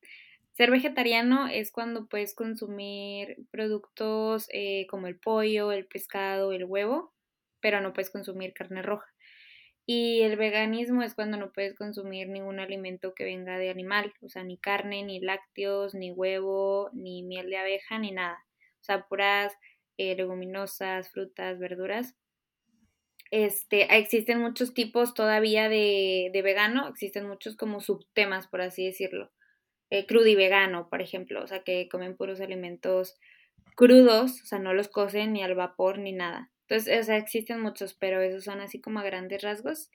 Ser vegetariano es cuando puedes consumir productos eh, como el pollo, el pescado, el huevo, pero no puedes consumir carne roja. Y el veganismo es cuando no puedes consumir ningún alimento que venga de animal, o sea, ni carne, ni lácteos, ni huevo, ni miel de abeja, ni nada. O sea, puras eh, leguminosas, frutas, verduras. Este, existen muchos tipos todavía de, vegano, existen muchos como subtemas, por así decirlo. Eh, y vegano, por ejemplo, o sea, que comen puros alimentos crudos, o sea, no los cocen ni al vapor ni nada. Entonces, o sea, existen muchos, pero esos son así como a grandes rasgos.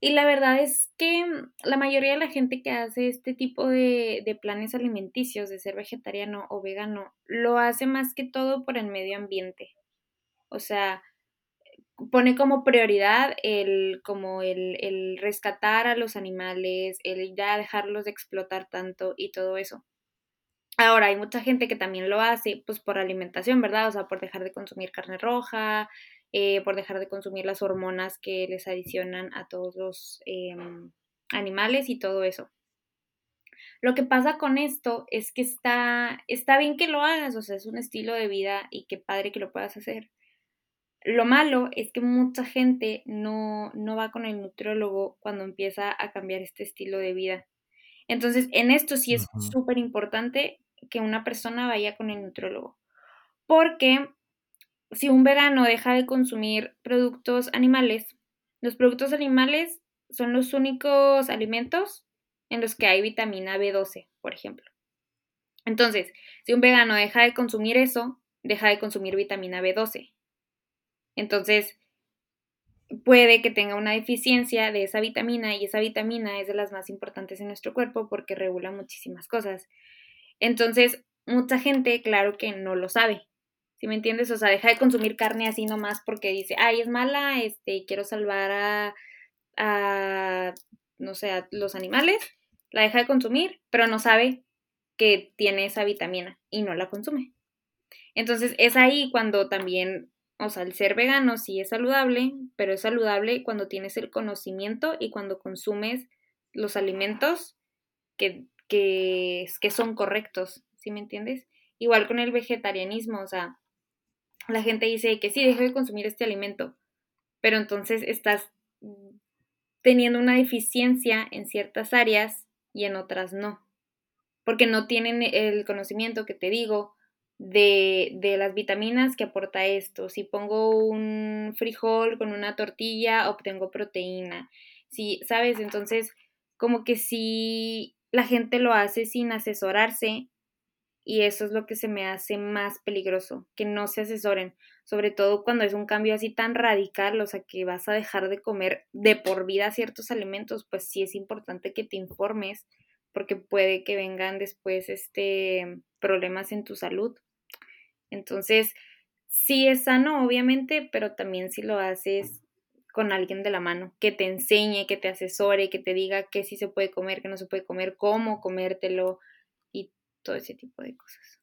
Y la verdad es que la mayoría de la gente que hace este tipo de, planes alimenticios, de ser vegetariano o vegano, lo hace más que todo por el medio ambiente. O sea, pone como prioridad el, como el, el rescatar a los animales, el ya dejarlos de explotar tanto y todo eso. Ahora, hay mucha gente que también lo hace, pues por alimentación, ¿verdad? O sea, por dejar de consumir carne roja, eh, por dejar de consumir las hormonas que les adicionan a todos los eh, animales y todo eso. Lo que pasa con esto es que está, está bien que lo hagas, o sea, es un estilo de vida y qué padre que lo puedas hacer. Lo malo es que mucha gente no, no va con el nutriólogo cuando empieza a cambiar este estilo de vida. Entonces, en esto sí es súper uh -huh. importante que una persona vaya con el nutriólogo. Porque si un vegano deja de consumir productos animales, los productos animales son los únicos alimentos en los que hay vitamina B12, por ejemplo. Entonces, si un vegano deja de consumir eso, deja de consumir vitamina B12. Entonces, puede que tenga una deficiencia de esa vitamina y esa vitamina es de las más importantes en nuestro cuerpo porque regula muchísimas cosas. Entonces, mucha gente, claro que no lo sabe. ¿Sí me entiendes? O sea, deja de consumir carne así nomás porque dice, ay, es mala, este, quiero salvar a, a, no sé, a los animales. La deja de consumir, pero no sabe que tiene esa vitamina y no la consume. Entonces, es ahí cuando también, o sea, el ser vegano sí es saludable, pero es saludable cuando tienes el conocimiento y cuando consumes los alimentos que que, que son correctos, ¿sí me entiendes? Igual con el vegetarianismo, o sea, la gente dice que sí, deja de consumir este alimento, pero entonces estás teniendo una deficiencia en ciertas áreas y en otras no, porque no tienen el conocimiento que te digo de, de las vitaminas que aporta esto. Si pongo un frijol con una tortilla, obtengo proteína. Si, ¿sabes? Entonces, como que si la gente lo hace sin asesorarse Y eso es lo que se me hace más peligroso, que no se asesoren, sobre todo cuando es un cambio así tan radical, o sea, que vas a dejar de comer de por vida ciertos alimentos, pues sí es importante que te informes, porque puede que vengan después este problemas en tu salud. Entonces, sí es sano, obviamente, pero también si lo haces con alguien de la mano, que te enseñe, que te asesore, que te diga qué sí se puede comer, qué no se puede comer, cómo comértelo y todo ese tipo de cosas.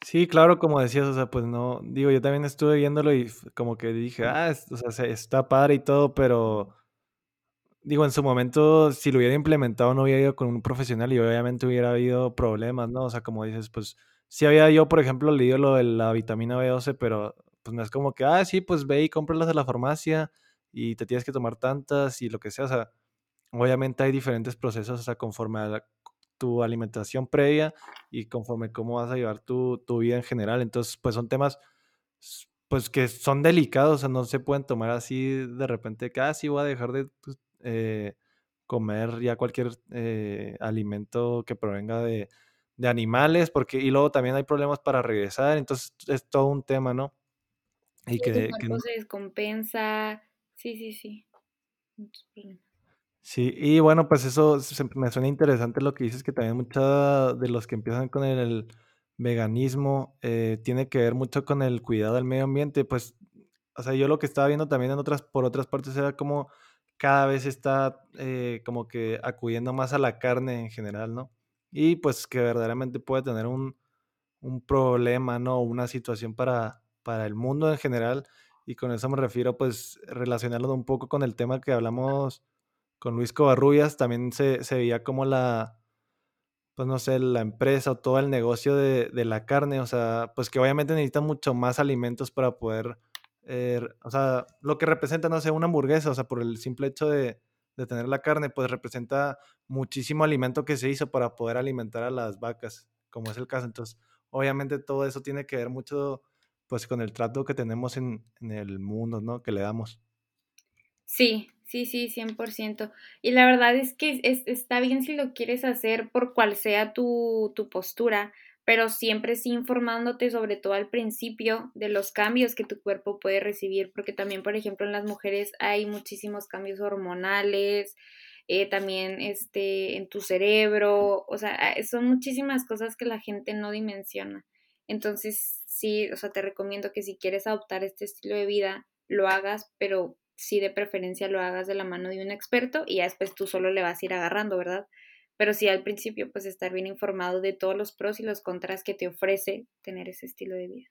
Sí, claro, como decías, o sea, pues no, digo, yo también estuve viéndolo y como que dije, ah, o sea, está padre y todo, pero digo, en su momento, si lo hubiera implementado, no hubiera ido con un profesional y obviamente hubiera habido problemas, ¿no? O sea, como dices, pues sí había yo, por ejemplo, leído lo de la vitamina B12, pero pues no es como que, ah, sí, pues ve y cómpralas de la farmacia y te tienes que tomar tantas y lo que sea. O sea, obviamente hay diferentes procesos, o sea, conforme a tu alimentación previa y conforme cómo vas a llevar tu, tu, vida en general. Entonces, pues son temas pues que son delicados, o sea, no se pueden tomar así de repente que, ah, voy a dejar de pues, eh, comer ya cualquier eh, alimento que provenga de, de animales, porque y luego también hay problemas para regresar, entonces es todo un tema, ¿no? Y que, que se descompensa, sí, sí, sí. Sí, y bueno, pues eso me suena interesante lo que dices, que también muchos de los que empiezan con el veganismo eh, tiene que ver mucho con el cuidado del medio ambiente, pues, o sea, yo lo que estaba viendo también en otras, por otras partes era como cada vez está eh, como que acudiendo más a la carne en general, ¿no? Y pues que verdaderamente puede tener un, un problema, ¿no? Una situación para, para el mundo en general. Y con eso me refiero, pues, relacionarlo un poco con el tema que hablamos con Luis Covarrubias. También se, se veía como la, pues no sé, la empresa o todo el negocio de, de, la carne, o sea, pues que obviamente necesita mucho más alimentos para poder, eh, o sea, lo que representa, no sé, una hamburguesa, o sea, por el simple hecho de, de, tener la carne, pues representa muchísimo alimento que se hizo para poder alimentar a las vacas, como es el caso. Entonces, obviamente todo eso tiene que ver mucho, pues, con el trato que tenemos en, el mundo, ¿no? Que le damos. Sí, sí, sí, 100%. Y la verdad es que es, está bien si lo quieres hacer por cual sea tu, tu postura, pero siempre sí informándote sobre todo al principio de los cambios que tu cuerpo puede recibir, porque también, por ejemplo, en las mujeres hay muchísimos cambios hormonales, eh, también este, en tu cerebro, o sea, ah, son muchísimas cosas que la gente no dimensiona. Entonces, sí, o sea, te recomiendo que si quieres adoptar este estilo de vida, lo hagas, pero sí de preferencia lo hagas de la mano de un experto y ya después tú solo le vas a ir agarrando, ¿verdad? Pero sí al principio pues estar bien informado de todos los pros y los contras que te ofrece tener ese estilo de vida.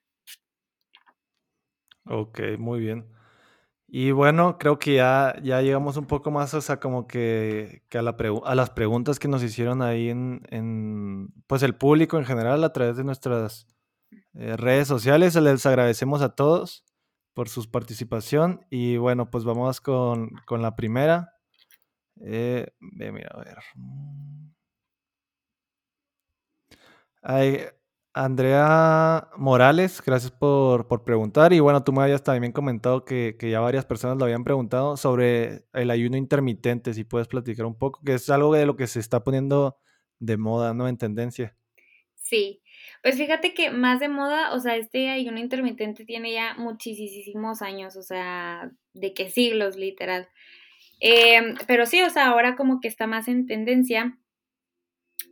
Ok, muy bien. Y bueno, creo que ya, ya llegamos un poco más, o sea, como que, a, la a, las preguntas que nos hicieron ahí en, en, pues el público en general a través de nuestras eh, redes sociales. Les agradecemos a todos por su participación. Y bueno, pues vamos con, con la primera. Eh, mira, a ver. Ay, Andrea Morales, gracias por, por, preguntar. Y bueno, tú me habías también comentado que, que, ya varias personas lo habían preguntado sobre el ayuno intermitente, si puedes platicar un poco, que es algo de lo que se está poniendo de moda, ¿no? En tendencia. Sí, pues fíjate que más de moda, o sea, este ayuno intermitente tiene ya muchísimos años, o sea, de qué siglos, literal. Em, pero sí, o sea, ahora como que está más en tendencia.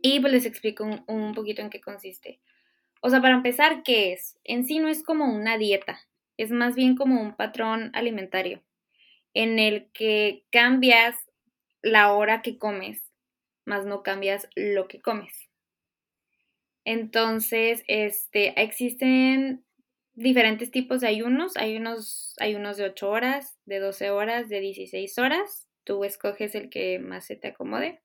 Y pues les explico un, un poquito en qué consiste. O sea, para empezar, ¿qué es? En sí no es como una dieta, es más bien como un patrón alimentario en el que cambias la hora que comes, más no cambias lo que comes. Entonces, este, existen diferentes tipos de ayunos. Hay unos, ayunos de 8 horas, de 12 horas, de 16 horas. Tú escoges el que más se te acomode.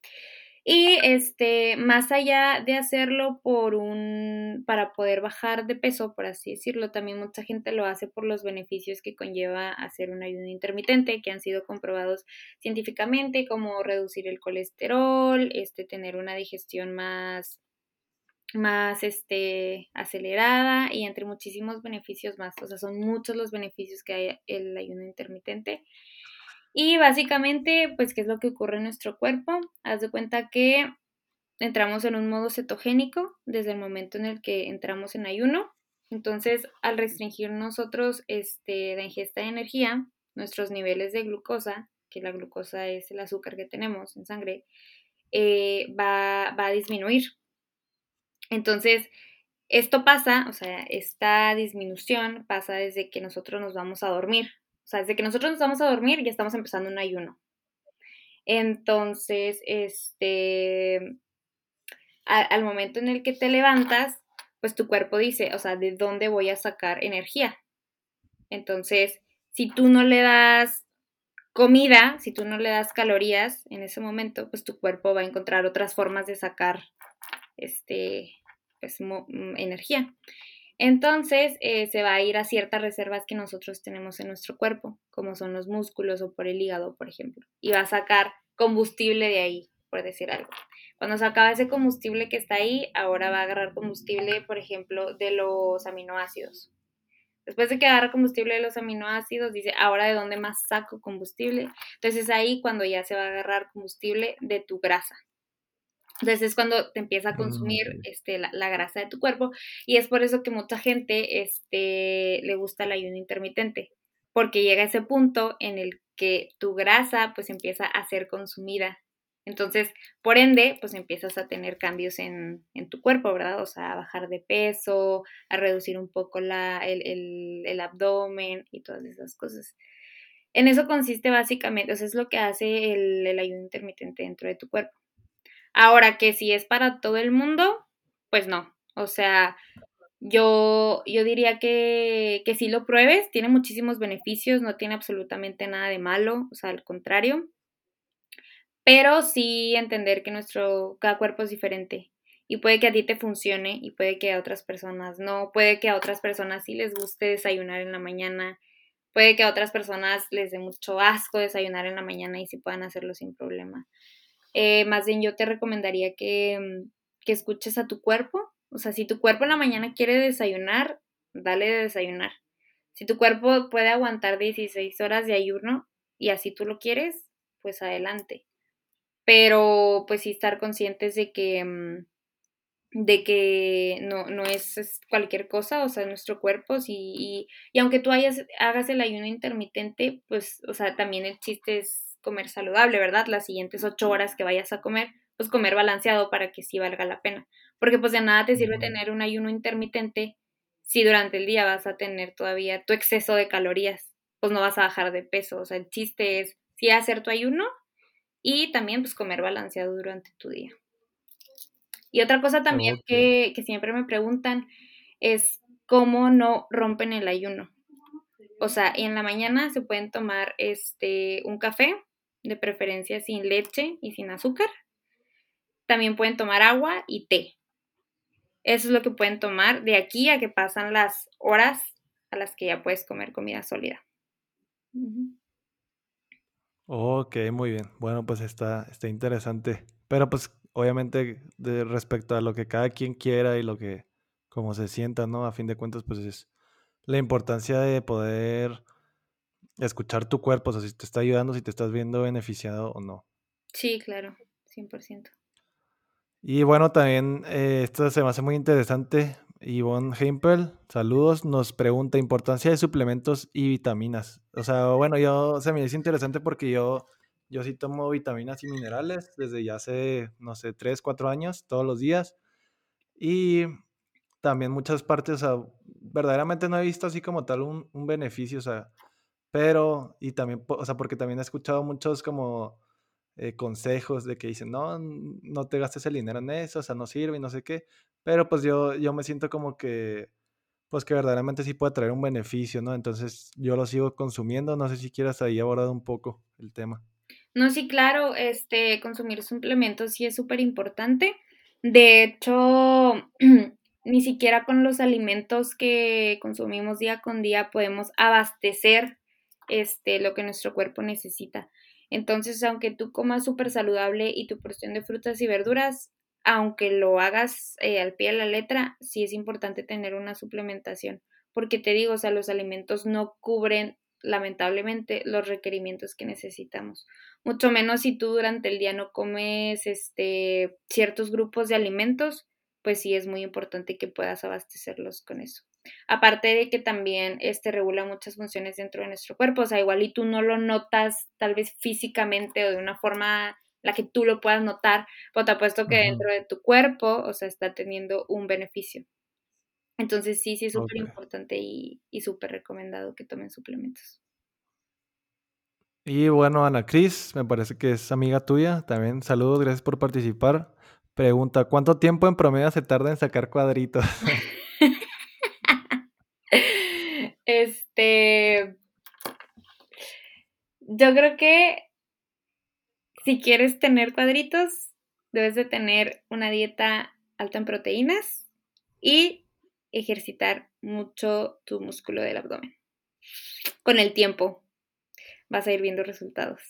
Y este, más allá de hacerlo por un, para poder bajar de peso, por así decirlo, también mucha gente lo hace por los beneficios que conlleva hacer un ayuno intermitente, que han sido comprobados científicamente, como reducir el colesterol, este, tener una digestión más, más este, acelerada y entre muchísimos beneficios más. O sea, son muchos los beneficios que hay el ayuno intermitente. Y básicamente, pues, ¿qué es lo que ocurre en nuestro cuerpo? Haz de cuenta que entramos en un modo cetogénico desde el momento en el que entramos en ayuno. Entonces, al restringir nosotros este, la ingesta de energía, nuestros niveles de glucosa, que la glucosa es el azúcar que tenemos en sangre, eh, va, va a disminuir. Entonces, esto pasa, o sea, esta disminución pasa desde que nosotros nos vamos a dormir. O sea, desde que nosotros nos vamos a dormir ya estamos empezando un ayuno. Entonces, este, al momento en el que te levantas, pues tu cuerpo dice, o sea, ¿de dónde voy a sacar energía? Entonces, si tú no le das comida, si tú no le das calorías en ese momento, pues tu cuerpo va a encontrar otras formas de sacar este, pues, energía. Entonces eh, se va a ir a ciertas reservas que nosotros tenemos en nuestro cuerpo, como son los músculos o por el hígado, por ejemplo, y va a sacar combustible de ahí, por decir algo. Cuando se acaba ese combustible que está ahí, ahora va a agarrar combustible, por ejemplo, de los aminoácidos. Después de que agarra combustible de los aminoácidos, dice, ahora de dónde más saco combustible. Entonces ahí cuando ya se va a agarrar combustible de tu grasa. Entonces es cuando te empieza a consumir mm, este, la, grasa de tu cuerpo y es por eso que mucha gente este, le gusta el ayuno intermitente, porque llega ese punto en el que tu grasa pues empieza a ser consumida. Entonces, por ende, pues empiezas a tener cambios en, tu cuerpo, ¿verdad? O sea, a bajar de peso, a reducir un poco la, el, abdomen y todas esas cosas. En eso consiste básicamente, o sea, es lo que hace el, el ayuno intermitente dentro de tu cuerpo. Ahora que si es para todo el mundo, pues no. O sea, yo, yo diría que, que si lo pruebes, tiene muchísimos beneficios, no tiene absolutamente nada de malo, o sea, al contrario. Pero sí entender que nuestro, cada cuerpo es diferente y puede que a ti te funcione y puede que a otras personas no, puede que a otras personas sí les guste desayunar en la mañana, puede que a otras personas les dé mucho asco desayunar en la mañana y sí puedan hacerlo sin problema. Eh, más bien yo te recomendaría que, mm, que escuches a tu cuerpo. O sea, si tu cuerpo en la mañana quiere desayunar, dale de desayunar. Si tu cuerpo puede aguantar 16 horas de ayuno y así tú lo quieres, pues adelante. Pero pues sí estar conscientes de que, mm, de que no, no es, cualquier cosa, o sea, nuestro cuerpo, sí, y, y aunque tú hayas, hagas el ayuno intermitente, pues, o sea, también el chiste es comer saludable, ¿verdad? Las siguientes ocho horas que vayas a comer, pues comer balanceado para que sí valga la pena. Porque pues de nada te sirve tener un ayuno intermitente si durante el día vas a tener todavía tu exceso de calorías, pues no vas a bajar de peso. O sea, el chiste es sí hacer tu ayuno y también pues comer balanceado durante tu día. Y otra cosa también que, que siempre me preguntan es cómo no rompen el ayuno. O sea, en la mañana se pueden tomar este un café de preferencia sin leche y sin azúcar. También pueden tomar agua y té. Eso es lo que pueden tomar de aquí a que pasan las horas a las que ya puedes comer comida sólida. Ok, muy bien. Bueno, pues está, está interesante. Pero pues obviamente de respecto a lo que cada quien quiera y lo que como se sienta, ¿no? A fin de cuentas, pues es la importancia de poder escuchar tu cuerpo, o sea, si te está ayudando, si te estás viendo beneficiado o no. Sí, claro, 100%. Y bueno, también eh, esto se me hace muy interesante. Yvonne Hempel, saludos, nos pregunta importancia de suplementos y vitaminas. O sea, bueno, yo se me dice interesante porque yo, yo sí tomo vitaminas y minerales desde ya hace, no sé, 3, 4 años, todos los días. Y también muchas partes, o sea, verdaderamente no he visto así como tal un, un beneficio, o sea, pero, y también, o sea, porque también he escuchado muchos como eh, consejos de que dicen, no, no te gastes el dinero en eso, o sea, no sirve y no sé qué. Pero pues yo, yo me siento como que, pues que verdaderamente sí puede traer un beneficio, ¿no? Entonces yo lo sigo consumiendo, no sé si quieras ahí abordar un poco el tema. No, sí, claro, este, consumir suplementos sí es súper importante. De hecho, ni siquiera con los alimentos que consumimos día con día podemos abastecer este, lo que nuestro cuerpo necesita. Entonces, aunque tú comas súper saludable y tu porción de frutas y verduras, aunque lo hagas eh, al pie de la letra, sí es importante tener una suplementación, porque te digo, o sea, los alimentos no cubren lamentablemente los requerimientos que necesitamos. Mucho menos si tú durante el día no comes este, ciertos grupos de alimentos, pues sí es muy importante que puedas abastecerlos con eso. Aparte de que también este regula muchas funciones dentro de nuestro cuerpo, o sea, igual y tú no lo notas tal vez físicamente o de una forma la que tú lo puedas notar, pero te apuesto que dentro de tu cuerpo, o sea, está teniendo un beneficio. Entonces sí, sí es súper importante y, y súper recomendado que tomen suplementos. Y bueno, Ana Cris, me parece que es amiga tuya. También saludos, gracias por participar. Pregunta, ¿cuánto tiempo en promedio se tarda en sacar cuadritos? este, yo creo que si quieres tener cuadritos, debes de tener una dieta alta en proteínas y ejercitar mucho tu músculo del abdomen. Con el tiempo vas a ir viendo resultados.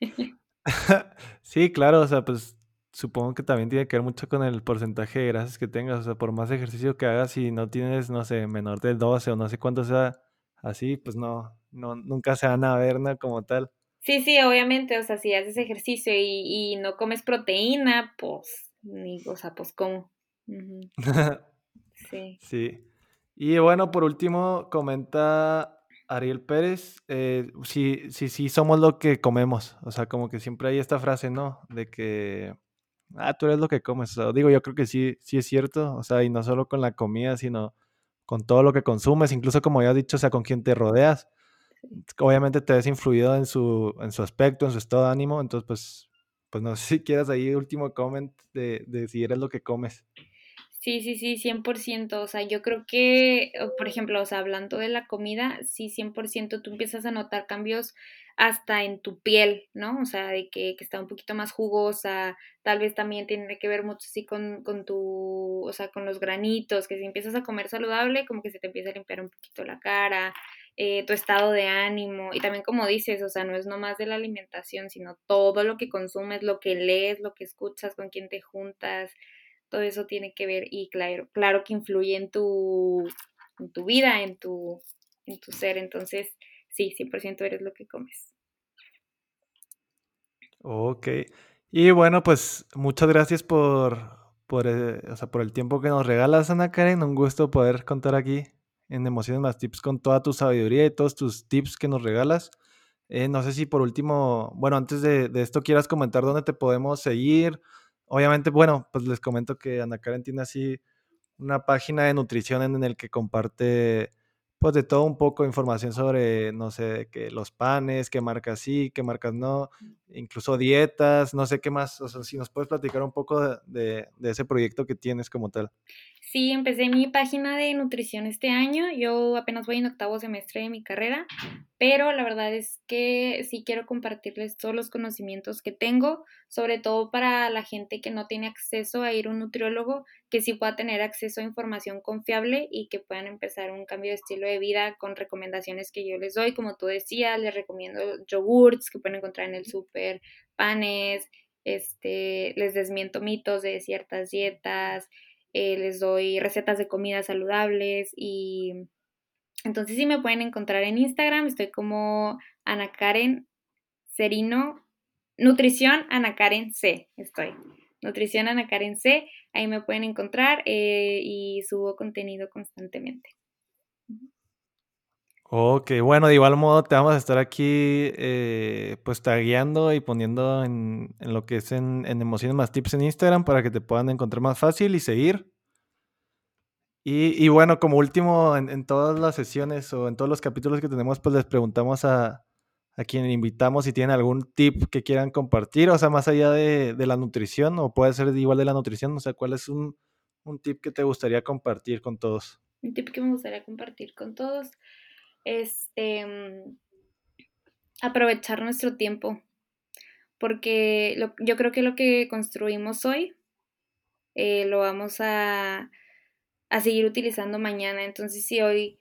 sí, claro, o sea, pues supongo que también tiene que ver mucho con el porcentaje de grasas que tengas. O sea, por más ejercicio que hagas, si no tienes, no sé, menor del 12 o no sé cuánto sea así, pues no, no nunca se van a ver, ¿no? Como tal. Sí, sí, obviamente, o sea, si haces ejercicio y, y no comes proteína, pues, ni, o sea, pues, ¿cómo? Sí. Sí. Y bueno, por último, comenta Ariel Pérez, eh, si, si, si somos lo que comemos. O sea, como que siempre hay esta frase, ¿no? De que, ah, tú eres lo que comes. O sea, digo, yo creo que sí, sí es cierto. O sea, y no solo con la comida, sino con todo lo que consumes, incluso como ya has dicho, o sea, con quien te rodeas. Obviamente te ves influido en su, en su aspecto, en su estado de ánimo. Entonces, pues, pues no sé si quieras ahí último comment de, de si eres lo que comes. Sí, sí, sí, 100%. O sea, yo creo que, por ejemplo, o sea, hablando de la comida, sí, 100% tú empiezas a notar cambios hasta en tu piel, ¿no? O sea, de que, que está un poquito más jugosa, tal vez también tiene que ver mucho así con, con tu, o sea, con los granitos, que si empiezas a comer saludable, como que se te empieza a limpiar un poquito la cara, eh, tu estado de ánimo, y también como dices, o sea, no es nomás de la alimentación, sino todo lo que consumes, lo que lees, lo que escuchas, con quién te juntas, todo eso tiene que ver y claro, claro que influye en tu, en tu vida, en tu, en tu ser. Entonces, sí, 100% eres lo que comes. Ok. Y bueno, pues muchas gracias por, por, eh, por el tiempo que nos regalas, Ana Karen. Un gusto poder contar aquí en Emociones Más Tips con toda tu sabiduría y todos tus tips que nos regalas. Eh, no sé si por último, bueno, antes de, de, esto quieras comentar dónde te podemos seguir Obviamente, bueno, pues les comento que Ana Karen tiene así una página de nutrición en el que comparte pues de todo un poco de información sobre, no sé, que los panes, qué marcas sí, qué marcas no, incluso dietas, no sé qué más, o sea, si nos puedes platicar un poco de, de ese proyecto que tienes como tal. Sí, empecé mi página de nutrición este año. Yo apenas voy en octavo semestre de mi carrera, pero la verdad es que sí quiero compartirles todos los conocimientos que tengo, sobre todo para la gente que no tiene acceso a ir a un nutriólogo, que sí pueda tener acceso a información confiable y que puedan empezar un cambio de estilo de vida con recomendaciones que yo les doy. Como tú decías, les recomiendo yogurts que pueden encontrar en el súper, panes, este, les desmiento mitos de ciertas dietas eh, les doy recetas de comidas saludables y entonces sí me pueden encontrar en Instagram, estoy como Ana Karen Serino, Nutrición Ana Karen C, estoy. Nutrición Ana Karen C, ahí me pueden encontrar eh, y subo contenido constantemente. Ok, bueno, de igual modo te vamos a estar aquí eh, pues tagueando y poniendo en, lo que es en, Emociones Más Tips en Instagram para que te puedan encontrar más fácil y seguir. Y, bueno, como último, en, todas las sesiones o en todos los capítulos que tenemos, pues les preguntamos a, a quien invitamos si tienen algún tip que quieran compartir, o sea, más allá de, la nutrición, o puede ser igual de la nutrición, o sea, ¿cuál es un, un tip que te gustaría compartir con todos? Un tip que me gustaría compartir con todos este, mm, aprovechar nuestro tiempo, porque yo creo que lo que construimos hoy eh, lo vamos a, a seguir utilizando mañana. Entonces, si hoy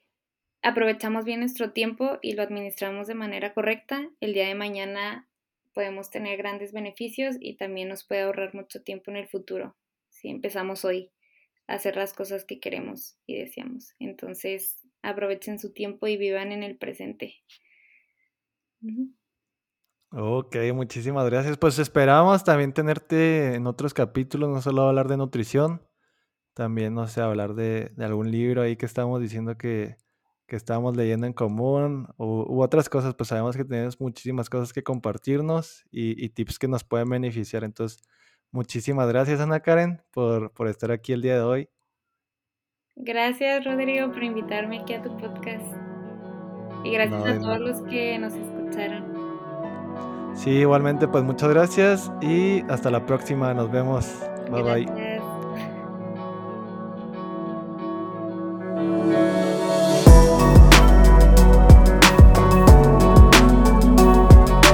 aprovechamos bien nuestro tiempo y lo administramos de manera correcta, el día de mañana podemos tener grandes beneficios y también nos puede ahorrar mucho tiempo en el futuro si empezamos hoy a hacer las cosas que queremos y deseamos. Entonces, aprovechen su tiempo y vivan en el presente. Ok, muchísimas gracias. Pues esperamos también tenerte en otros capítulos, no solo hablar de nutrición, también, no sé, hablar de, algún libro ahí que estamos diciendo que, que estábamos leyendo en común u, otras cosas, pues sabemos que tenemos muchísimas cosas que compartirnos y, tips que nos pueden beneficiar. Entonces, muchísimas gracias, Ana Karen, por, por estar aquí el día de hoy. Gracias, Rodrigo, por invitarme aquí a tu podcast. Y gracias a todos los que nos escucharon. Sí, igualmente, pues muchas gracias y hasta la próxima. Nos vemos. Bye bye.